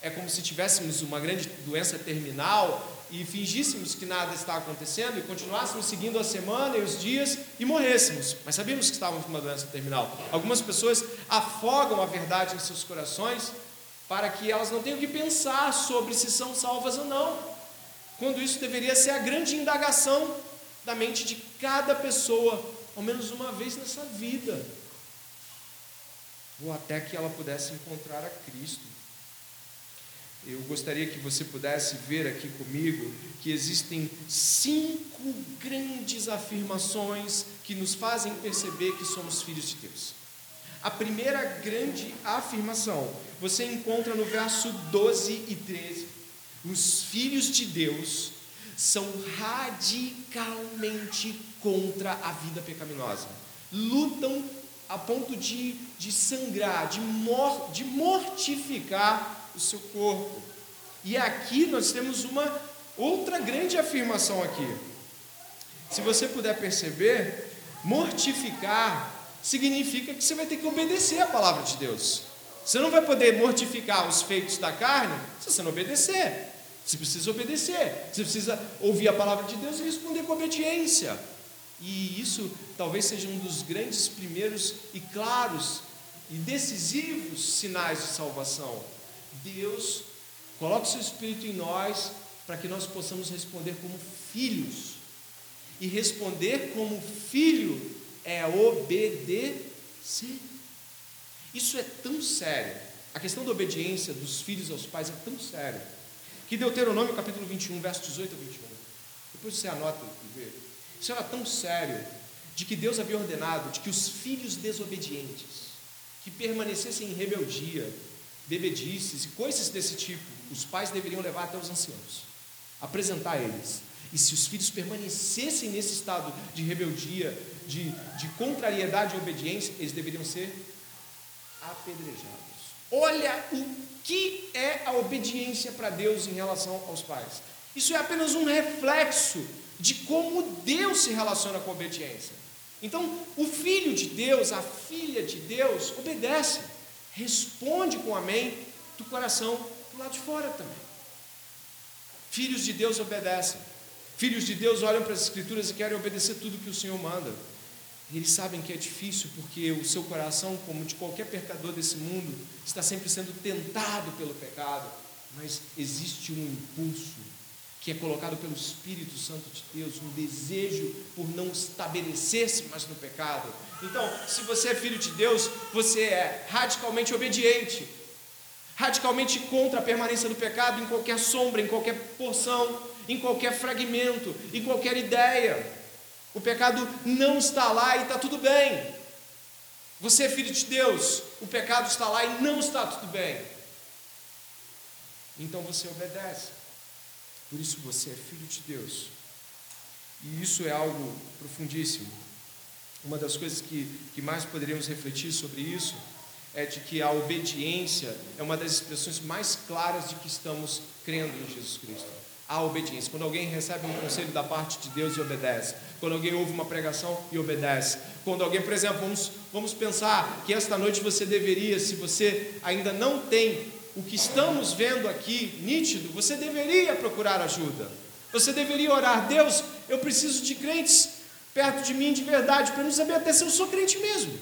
É como se tivéssemos uma grande doença terminal e fingíssemos que nada está acontecendo e continuássemos seguindo a semana e os dias e morrêssemos, mas sabíamos que estávamos com uma doença terminal. Algumas pessoas afogam a verdade em seus corações para que elas não tenham que pensar sobre se são salvas ou não, quando isso deveria ser a grande indagação da mente de cada pessoa, ao menos uma vez nessa vida, ou até que ela pudesse encontrar a Cristo. Eu gostaria que você pudesse ver aqui comigo que existem cinco grandes afirmações que nos fazem perceber que somos filhos de Deus. A primeira grande afirmação você encontra no verso 12 e 13. Os filhos de Deus são radicalmente contra a vida pecaminosa, lutam a ponto de, de sangrar, de, mor, de mortificar o seu corpo. E aqui nós temos uma outra grande afirmação aqui. Se você puder perceber, mortificar significa que você vai ter que obedecer a palavra de Deus. Você não vai poder mortificar os feitos da carne se você não obedecer. Você precisa obedecer. Você precisa ouvir a palavra de Deus e responder com obediência. E isso talvez seja um dos grandes primeiros e claros e decisivos sinais de salvação. Deus coloca o seu Espírito em nós para que nós possamos responder como filhos. E responder como filho é obedecer. Isso é tão sério. A questão da obediência dos filhos aos pais é tão séria. Que Deuteronômio capítulo 21, verso 18 a 21. Depois você anota e vê. Isso era tão sério de que Deus havia ordenado de que os filhos desobedientes, que permanecessem em rebeldia, bebedices e coisas desse tipo, os pais deveriam levar até os anciãos, apresentar eles. E se os filhos permanecessem nesse estado de rebeldia, de, de contrariedade e obediência, eles deveriam ser apedrejados. Olha o que é a obediência para Deus em relação aos pais. Isso é apenas um reflexo de como Deus se relaciona com a obediência. Então, o filho de Deus, a filha de Deus, obedece responde com amém do coração do lado de fora também. Filhos de Deus obedecem. Filhos de Deus olham para as Escrituras e querem obedecer tudo que o Senhor manda. eles sabem que é difícil porque o seu coração, como de qualquer pecador desse mundo, está sempre sendo tentado pelo pecado. Mas existe um impulso que é colocado pelo Espírito Santo de Deus, um desejo por não estabelecer-se mais no pecado. Então, se você é filho de Deus, você é radicalmente obediente, radicalmente contra a permanência do pecado em qualquer sombra, em qualquer porção, em qualquer fragmento, em qualquer ideia. O pecado não está lá e está tudo bem. Você é filho de Deus, o pecado está lá e não está tudo bem. Então você obedece. Por isso você é filho de Deus. E isso é algo profundíssimo. Uma das coisas que, que mais poderíamos refletir sobre isso é de que a obediência é uma das expressões mais claras de que estamos crendo em Jesus Cristo. a obediência. Quando alguém recebe um conselho da parte de Deus e obedece. Quando alguém ouve uma pregação e obedece. Quando alguém, por exemplo, vamos, vamos pensar que esta noite você deveria, se você ainda não tem o que estamos vendo aqui nítido, você deveria procurar ajuda. Você deveria orar, Deus, eu preciso de crentes perto de mim de verdade, para não saber até se eu sou crente mesmo.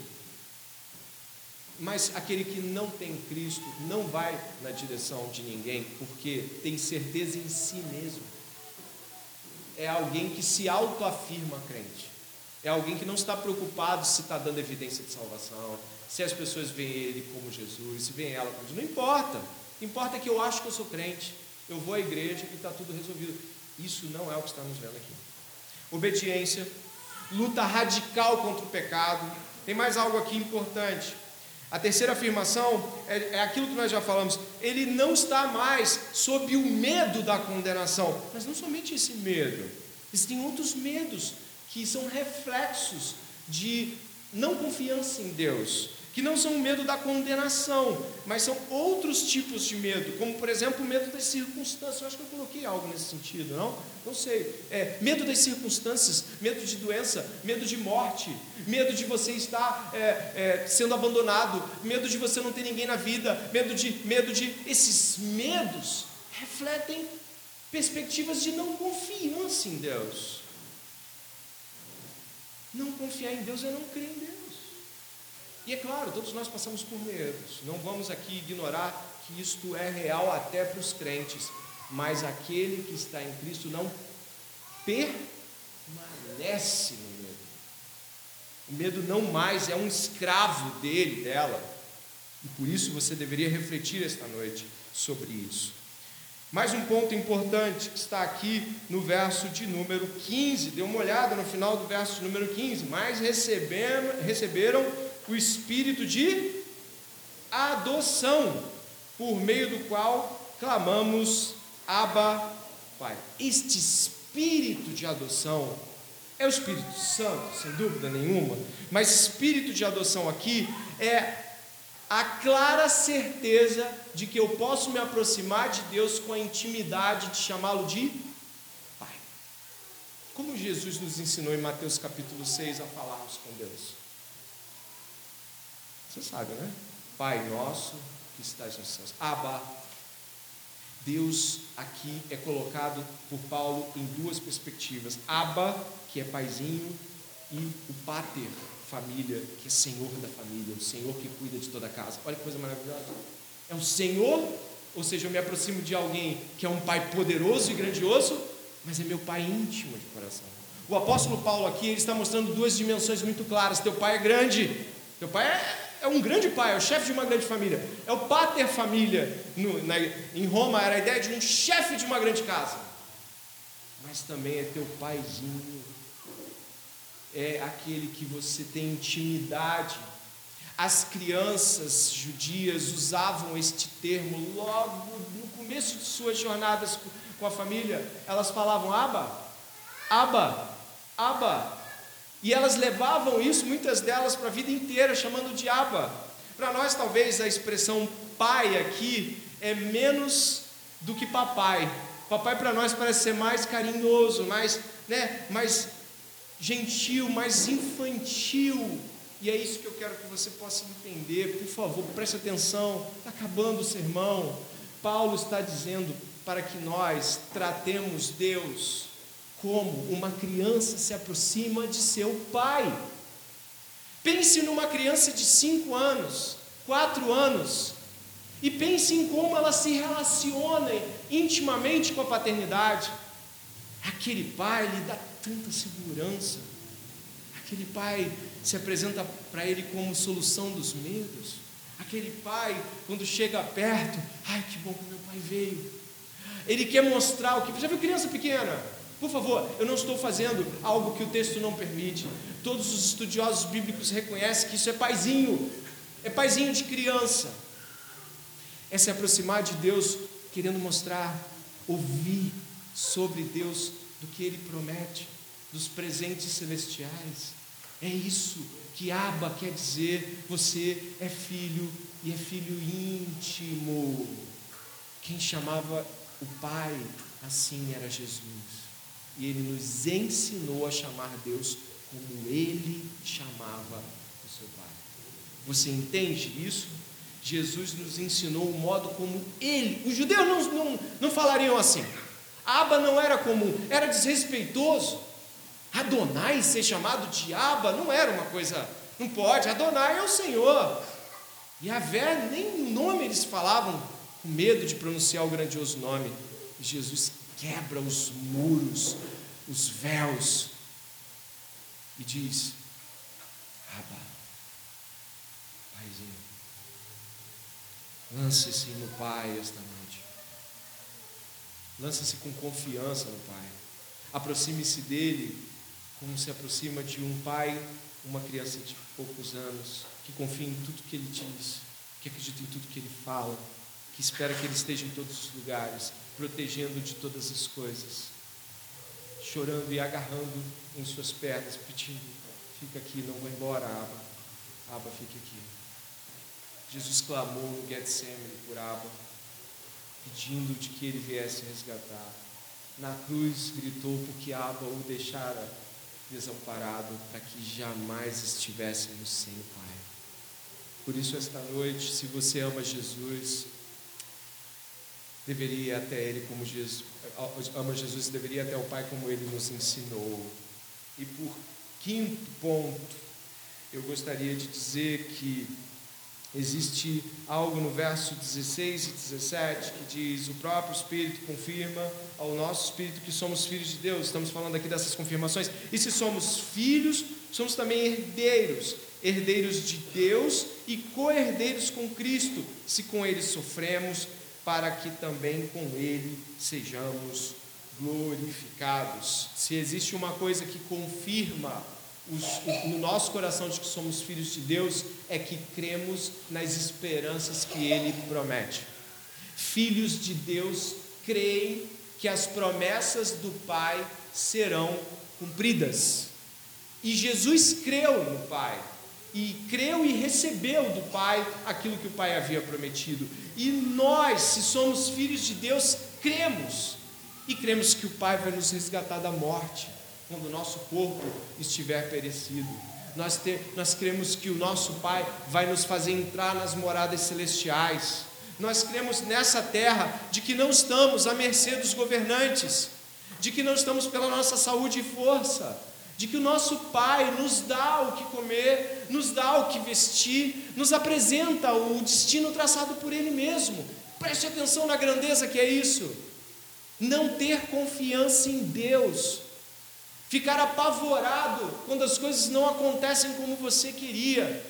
Mas aquele que não tem Cristo não vai na direção de ninguém, porque tem certeza em si mesmo. É alguém que se autoafirma crente. É alguém que não está preocupado se está dando evidência de salvação, se as pessoas veem ele como Jesus, se veem ela como Jesus. Não importa. Importa que eu acho que eu sou crente. Eu vou à igreja e está tudo resolvido. Isso não é o que estamos vendo aqui. Obediência, luta radical contra o pecado. Tem mais algo aqui importante. A terceira afirmação é, é, aquilo que nós já falamos. Ele não está mais sob o medo da condenação. Mas não somente esse medo. Existem outros medos que são reflexos de não confiança em Deus que não são o medo da condenação, mas são outros tipos de medo, como por exemplo o medo das circunstâncias. Eu acho que eu coloquei algo nesse sentido, não? Não sei. É, medo das circunstâncias, medo de doença, medo de morte, medo de você estar é, é, sendo abandonado, medo de você não ter ninguém na vida, medo de, medo de. Esses medos refletem perspectivas de não confiança em Deus. Não confiar em Deus é não crer em Deus. E é claro, todos nós passamos por medos. Não vamos aqui ignorar que isto é real até para os crentes. Mas aquele que está em Cristo não permanece no medo. O medo não mais é um escravo dele, dela. E por isso você deveria refletir esta noite sobre isso. Mais um ponto importante que está aqui no verso de número 15. Dê uma olhada no final do verso número 15. Mas receberam, receberam o espírito de adoção, por meio do qual clamamos Abba, Pai. Este espírito de adoção é o Espírito Santo, sem dúvida nenhuma, mas espírito de adoção aqui é a clara certeza de que eu posso me aproximar de Deus com a intimidade de chamá-lo de Pai. Como Jesus nos ensinou em Mateus capítulo 6 a falarmos com Deus? Você sabe, né? Pai nosso que estás nos céus. Abba. Deus aqui é colocado por Paulo em duas perspectivas. Abba, que é paizinho, e o pater, família, que é senhor da família, o senhor que cuida de toda a casa. Olha que coisa maravilhosa. É o senhor, ou seja, eu me aproximo de alguém que é um pai poderoso e grandioso, mas é meu pai íntimo de coração. O apóstolo Paulo aqui ele está mostrando duas dimensões muito claras. Teu pai é grande, teu pai é é um grande pai, é o chefe de uma grande família. É o pater família. No, na, em Roma era a ideia de um chefe de uma grande casa. Mas também é teu paizinho. É aquele que você tem intimidade. As crianças judias usavam este termo logo no começo de suas jornadas com a família. Elas falavam Aba, Aba, Aba. E elas levavam isso, muitas delas, para a vida inteira, chamando de Abba. Para nós, talvez, a expressão pai aqui é menos do que papai. Papai para nós parece ser mais carinhoso, mais, né, mais gentil, mais infantil. E é isso que eu quero que você possa entender. Por favor, preste atenção. Está acabando o sermão. Paulo está dizendo para que nós tratemos Deus como uma criança se aproxima de seu pai. Pense numa criança de 5 anos, 4 anos, e pense em como ela se relaciona intimamente com a paternidade. Aquele pai lhe dá tanta segurança, aquele pai se apresenta para ele como solução dos medos. Aquele pai, quando chega perto, ai que bom que meu pai veio. Ele quer mostrar o que. Já viu criança pequena? Por favor, eu não estou fazendo algo que o texto não permite. Todos os estudiosos bíblicos reconhecem que isso é paizinho, é paizinho de criança. É se aproximar de Deus, querendo mostrar, ouvir sobre Deus, do que Ele promete, dos presentes celestiais. É isso que Abba quer dizer: você é filho e é filho íntimo. Quem chamava o pai assim era Jesus. E ele nos ensinou a chamar Deus como ele chamava o seu Pai. Você entende isso? Jesus nos ensinou o modo como ele. Os judeus não, não, não falariam assim. Aba não era comum, era desrespeitoso. Adonai ser chamado de Aba não era uma coisa. Não pode, Adonai é o Senhor. E a Vé, nem o nome eles falavam, com medo de pronunciar o grandioso nome. Jesus quebra os muros, os véus, e diz: Abba, Paizinho, lance-se no Pai esta noite. Lance-se com confiança no Pai. Aproxime-se dele como se aproxima de um pai, uma criança de poucos anos, que confia em tudo que ele diz, que acredita em tudo que ele fala, que espera que ele esteja em todos os lugares, protegendo de todas as coisas, chorando e agarrando em suas pernas, pedindo: fica aqui, não vou embora, Aba, Aba, fique aqui. Jesus clamou no Getsemane por Aba, pedindo de que ele viesse resgatar. Na cruz gritou porque Aba o deixara desamparado, para que jamais estivéssemos sem o Pai. Por isso, esta noite, se você ama Jesus, deveria ir até Ele como Jesus, ama Jesus, deveria ir até o Pai como Ele nos ensinou. E por quinto ponto, eu gostaria de dizer que Existe algo no verso 16 e 17 que diz: O próprio Espírito confirma ao nosso espírito que somos filhos de Deus. Estamos falando aqui dessas confirmações. E se somos filhos, somos também herdeiros, herdeiros de Deus e co-herdeiros com Cristo, se com Ele sofremos, para que também com Ele sejamos glorificados. Se existe uma coisa que confirma os, no nosso coração de que somos filhos de Deus é que cremos nas esperanças que Ele promete. Filhos de Deus creem que as promessas do Pai serão cumpridas. E Jesus creu no Pai, e creu e recebeu do Pai aquilo que o Pai havia prometido. E nós, se somos filhos de Deus, cremos, e cremos que o Pai vai nos resgatar da morte quando o nosso corpo estiver perecido. Nós, ter, nós cremos que o nosso Pai vai nos fazer entrar nas moradas celestiais. Nós cremos nessa terra de que não estamos à mercê dos governantes, de que não estamos pela nossa saúde e força, de que o nosso Pai nos dá o que comer, nos dá o que vestir, nos apresenta o destino traçado por Ele mesmo. Preste atenção na grandeza que é isso. Não ter confiança em Deus ficar apavorado quando as coisas não acontecem como você queria.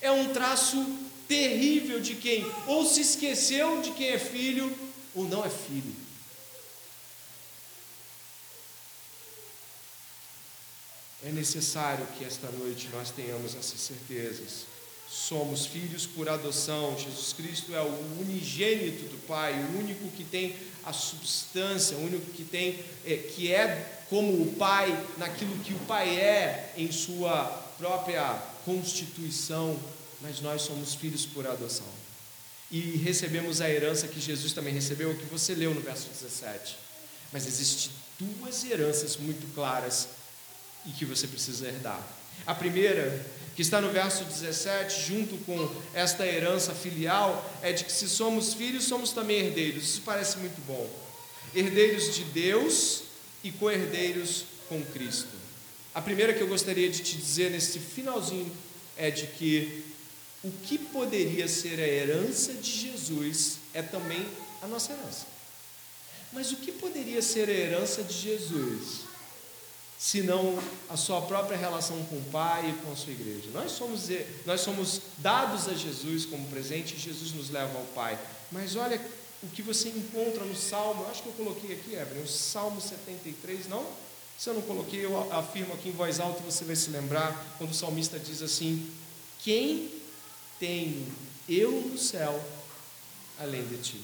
É um traço terrível de quem ou se esqueceu de quem é filho ou não é filho. É necessário que esta noite nós tenhamos essas certezas. Somos filhos por adoção. Jesus Cristo é o unigênito do Pai, o único que tem a substância, o único que tem, é, que é como o Pai, naquilo que o Pai é em sua própria constituição, mas nós somos filhos por adoção. E recebemos a herança que Jesus também recebeu, que você leu no verso 17. Mas existem duas heranças muito claras e que você precisa herdar. A primeira, que está no verso 17, junto com esta herança filial, é de que se somos filhos, somos também herdeiros. Isso parece muito bom. Herdeiros de Deus e co-herdeiros com Cristo. A primeira que eu gostaria de te dizer nesse finalzinho é de que o que poderia ser a herança de Jesus é também a nossa herança. Mas o que poderia ser a herança de Jesus, senão a sua própria relação com o Pai e com a sua igreja? Nós somos, nós somos dados a Jesus como presente e Jesus nos leva ao Pai. Mas olha o que você encontra no Salmo, eu acho que eu coloquei aqui, Evelyn, o Salmo 73, não? Se eu não coloquei, eu afirmo aqui em voz alta, você vai se lembrar, quando o salmista diz assim: Quem tenho eu no céu além de ti?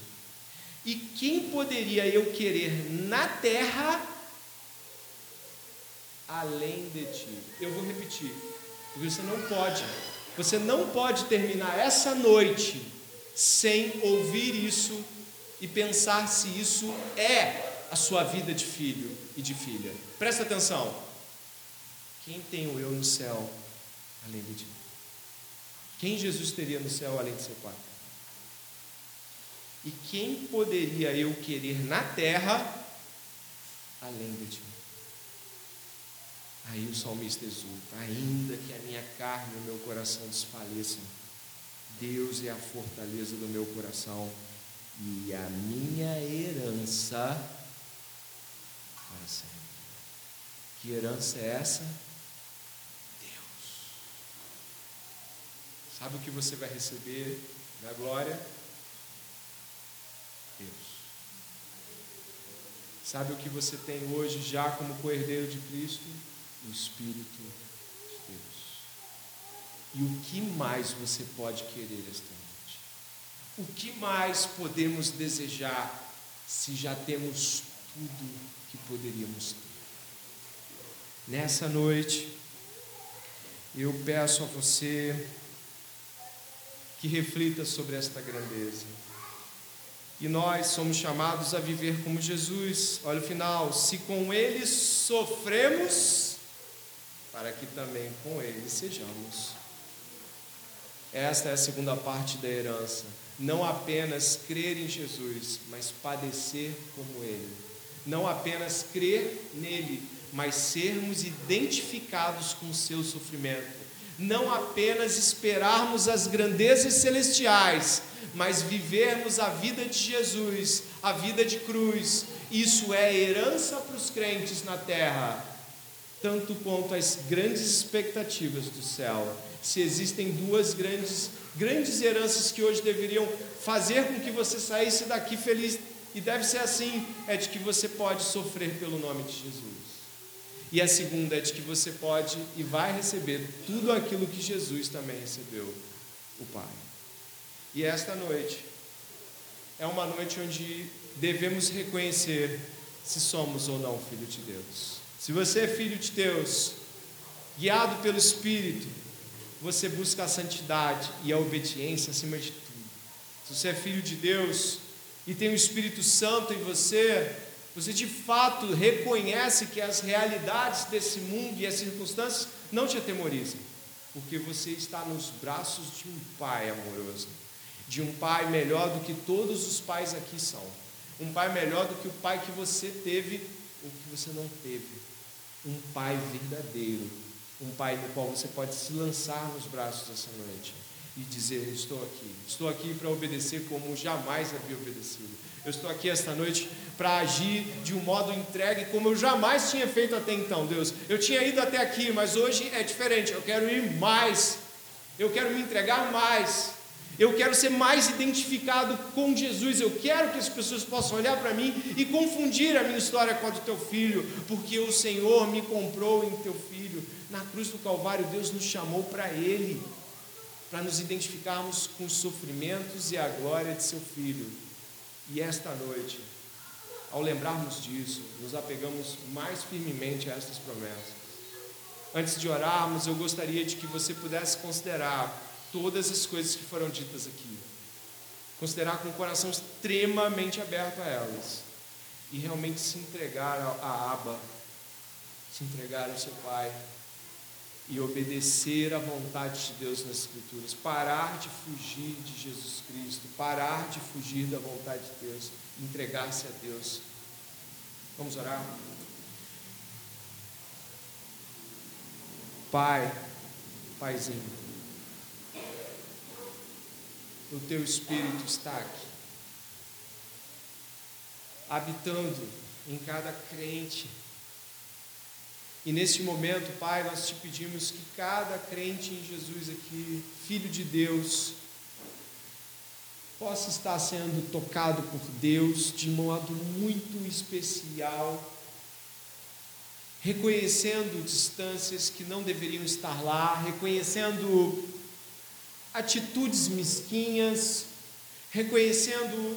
E quem poderia eu querer na terra além de ti? Eu vou repetir, porque você não pode, você não pode terminar essa noite sem ouvir isso e pensar se isso é a sua vida de filho e de filha. Presta atenção. Quem tenho eu no céu além de ti? Quem Jesus teria no céu além de seu Pai? E quem poderia eu querer na terra além de ti? Aí o salmista exulta: ainda que a minha carne e o meu coração desfaleçam, Deus é a fortaleza do meu coração e a minha herança para sempre. Que herança é essa? Deus. Sabe o que você vai receber na glória? Deus. Sabe o que você tem hoje já como co-herdeiro de Cristo? O Espírito de Deus. E o que mais você pode querer esta noite? O que mais podemos desejar se já temos tudo que poderíamos ter? Nessa noite, eu peço a você que reflita sobre esta grandeza. E nós somos chamados a viver como Jesus. Olha o final: se com Ele sofremos, para que também com Ele sejamos. Esta é a segunda parte da herança. Não apenas crer em Jesus, mas padecer como Ele. Não apenas crer nele, mas sermos identificados com o seu sofrimento. Não apenas esperarmos as grandezas celestiais, mas vivermos a vida de Jesus, a vida de cruz. Isso é herança para os crentes na terra, tanto quanto as grandes expectativas do céu. Se existem duas grandes, grandes heranças que hoje deveriam fazer com que você saísse daqui feliz, e deve ser assim, é de que você pode sofrer pelo nome de Jesus. E a segunda é de que você pode e vai receber tudo aquilo que Jesus também recebeu, o Pai. E esta noite é uma noite onde devemos reconhecer se somos ou não filho de Deus. Se você é filho de Deus, guiado pelo Espírito, você busca a santidade e a obediência acima de tudo. Se você é filho de Deus e tem o Espírito Santo em você, você de fato reconhece que as realidades desse mundo e as circunstâncias não te atemorizam, porque você está nos braços de um Pai amoroso de um pai melhor do que todos os pais aqui são. Um pai melhor do que o pai que você teve ou que você não teve. Um pai verdadeiro. Um pai no qual você pode se lançar nos braços essa noite e dizer: Estou aqui. Estou aqui para obedecer como jamais havia obedecido. Eu estou aqui esta noite para agir de um modo entregue como eu jamais tinha feito até então, Deus. Eu tinha ido até aqui, mas hoje é diferente. Eu quero ir mais. Eu quero me entregar mais. Eu quero ser mais identificado com Jesus. Eu quero que as pessoas possam olhar para mim e confundir a minha história com a do teu filho, porque o Senhor me comprou em teu filho. Na cruz do Calvário, Deus nos chamou para Ele, para nos identificarmos com os sofrimentos e a glória de seu filho. E esta noite, ao lembrarmos disso, nos apegamos mais firmemente a estas promessas. Antes de orarmos, eu gostaria de que você pudesse considerar todas as coisas que foram ditas aqui. Considerar com o coração extremamente aberto a elas. E realmente se entregar a Aba, se entregar ao seu Pai e obedecer à vontade de Deus nas Escrituras, parar de fugir de Jesus Cristo, parar de fugir da vontade de Deus, entregar-se a Deus. Vamos orar? Pai, Paizinho o teu Espírito está aqui, habitando em cada crente. E neste momento, Pai, nós te pedimos que cada crente em Jesus aqui, filho de Deus, possa estar sendo tocado por Deus de modo muito especial, reconhecendo distâncias que não deveriam estar lá, reconhecendo atitudes mesquinhas, reconhecendo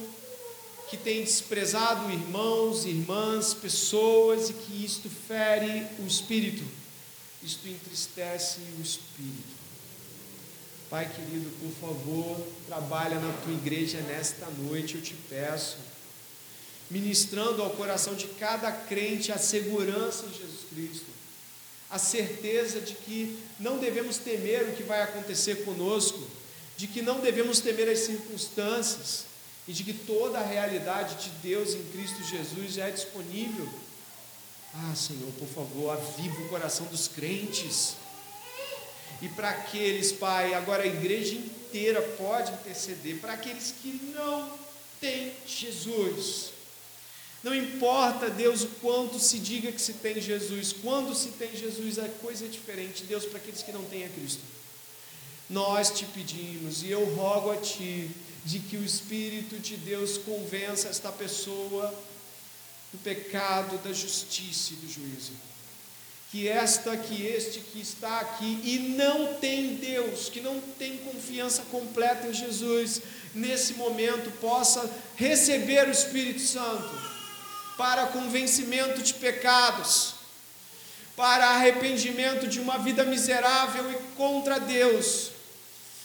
que tem desprezado irmãos, irmãs, pessoas e que isto fere o espírito, isto entristece o espírito. Pai querido, por favor, trabalha na tua igreja nesta noite, eu te peço. ministrando ao coração de cada crente a segurança em Jesus Cristo, a certeza de que não devemos temer o que vai acontecer conosco, de que não devemos temer as circunstâncias e de que toda a realidade de Deus em Cristo Jesus já é disponível. Ah, Senhor, por favor, aviva o coração dos crentes. E para aqueles, Pai, agora a igreja inteira pode interceder, para aqueles que não têm Jesus. Não importa, Deus, o quanto se diga que se tem Jesus, quando se tem Jesus, a coisa é diferente. Deus, para aqueles que não têm a Cristo, nós te pedimos e eu rogo a Ti de que o Espírito de Deus convença esta pessoa do pecado, da justiça e do juízo. Que esta, que este que está aqui e não tem Deus, que não tem confiança completa em Jesus, nesse momento possa receber o Espírito Santo para convencimento de pecados, para arrependimento de uma vida miserável e contra Deus.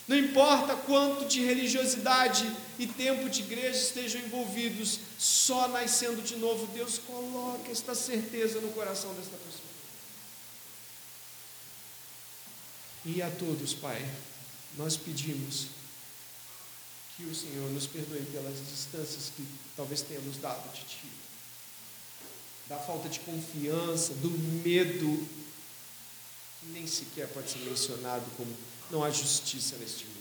Não importa quanto de religiosidade e tempo de igreja estejam envolvidos, só nascendo de novo, Deus coloca esta certeza no coração desta pessoa. E a todos, Pai, nós pedimos que o Senhor nos perdoe pelas distâncias que talvez tenhamos dado de Ti da falta de confiança, do medo, que nem sequer pode ser mencionado como não há justiça neste mundo.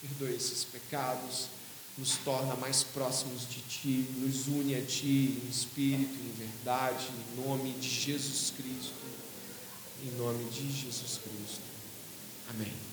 Perdoe esses pecados, nos torna mais próximos de Ti, nos une a Ti em espírito, em verdade, em nome de Jesus Cristo. Em nome de Jesus Cristo. Amém.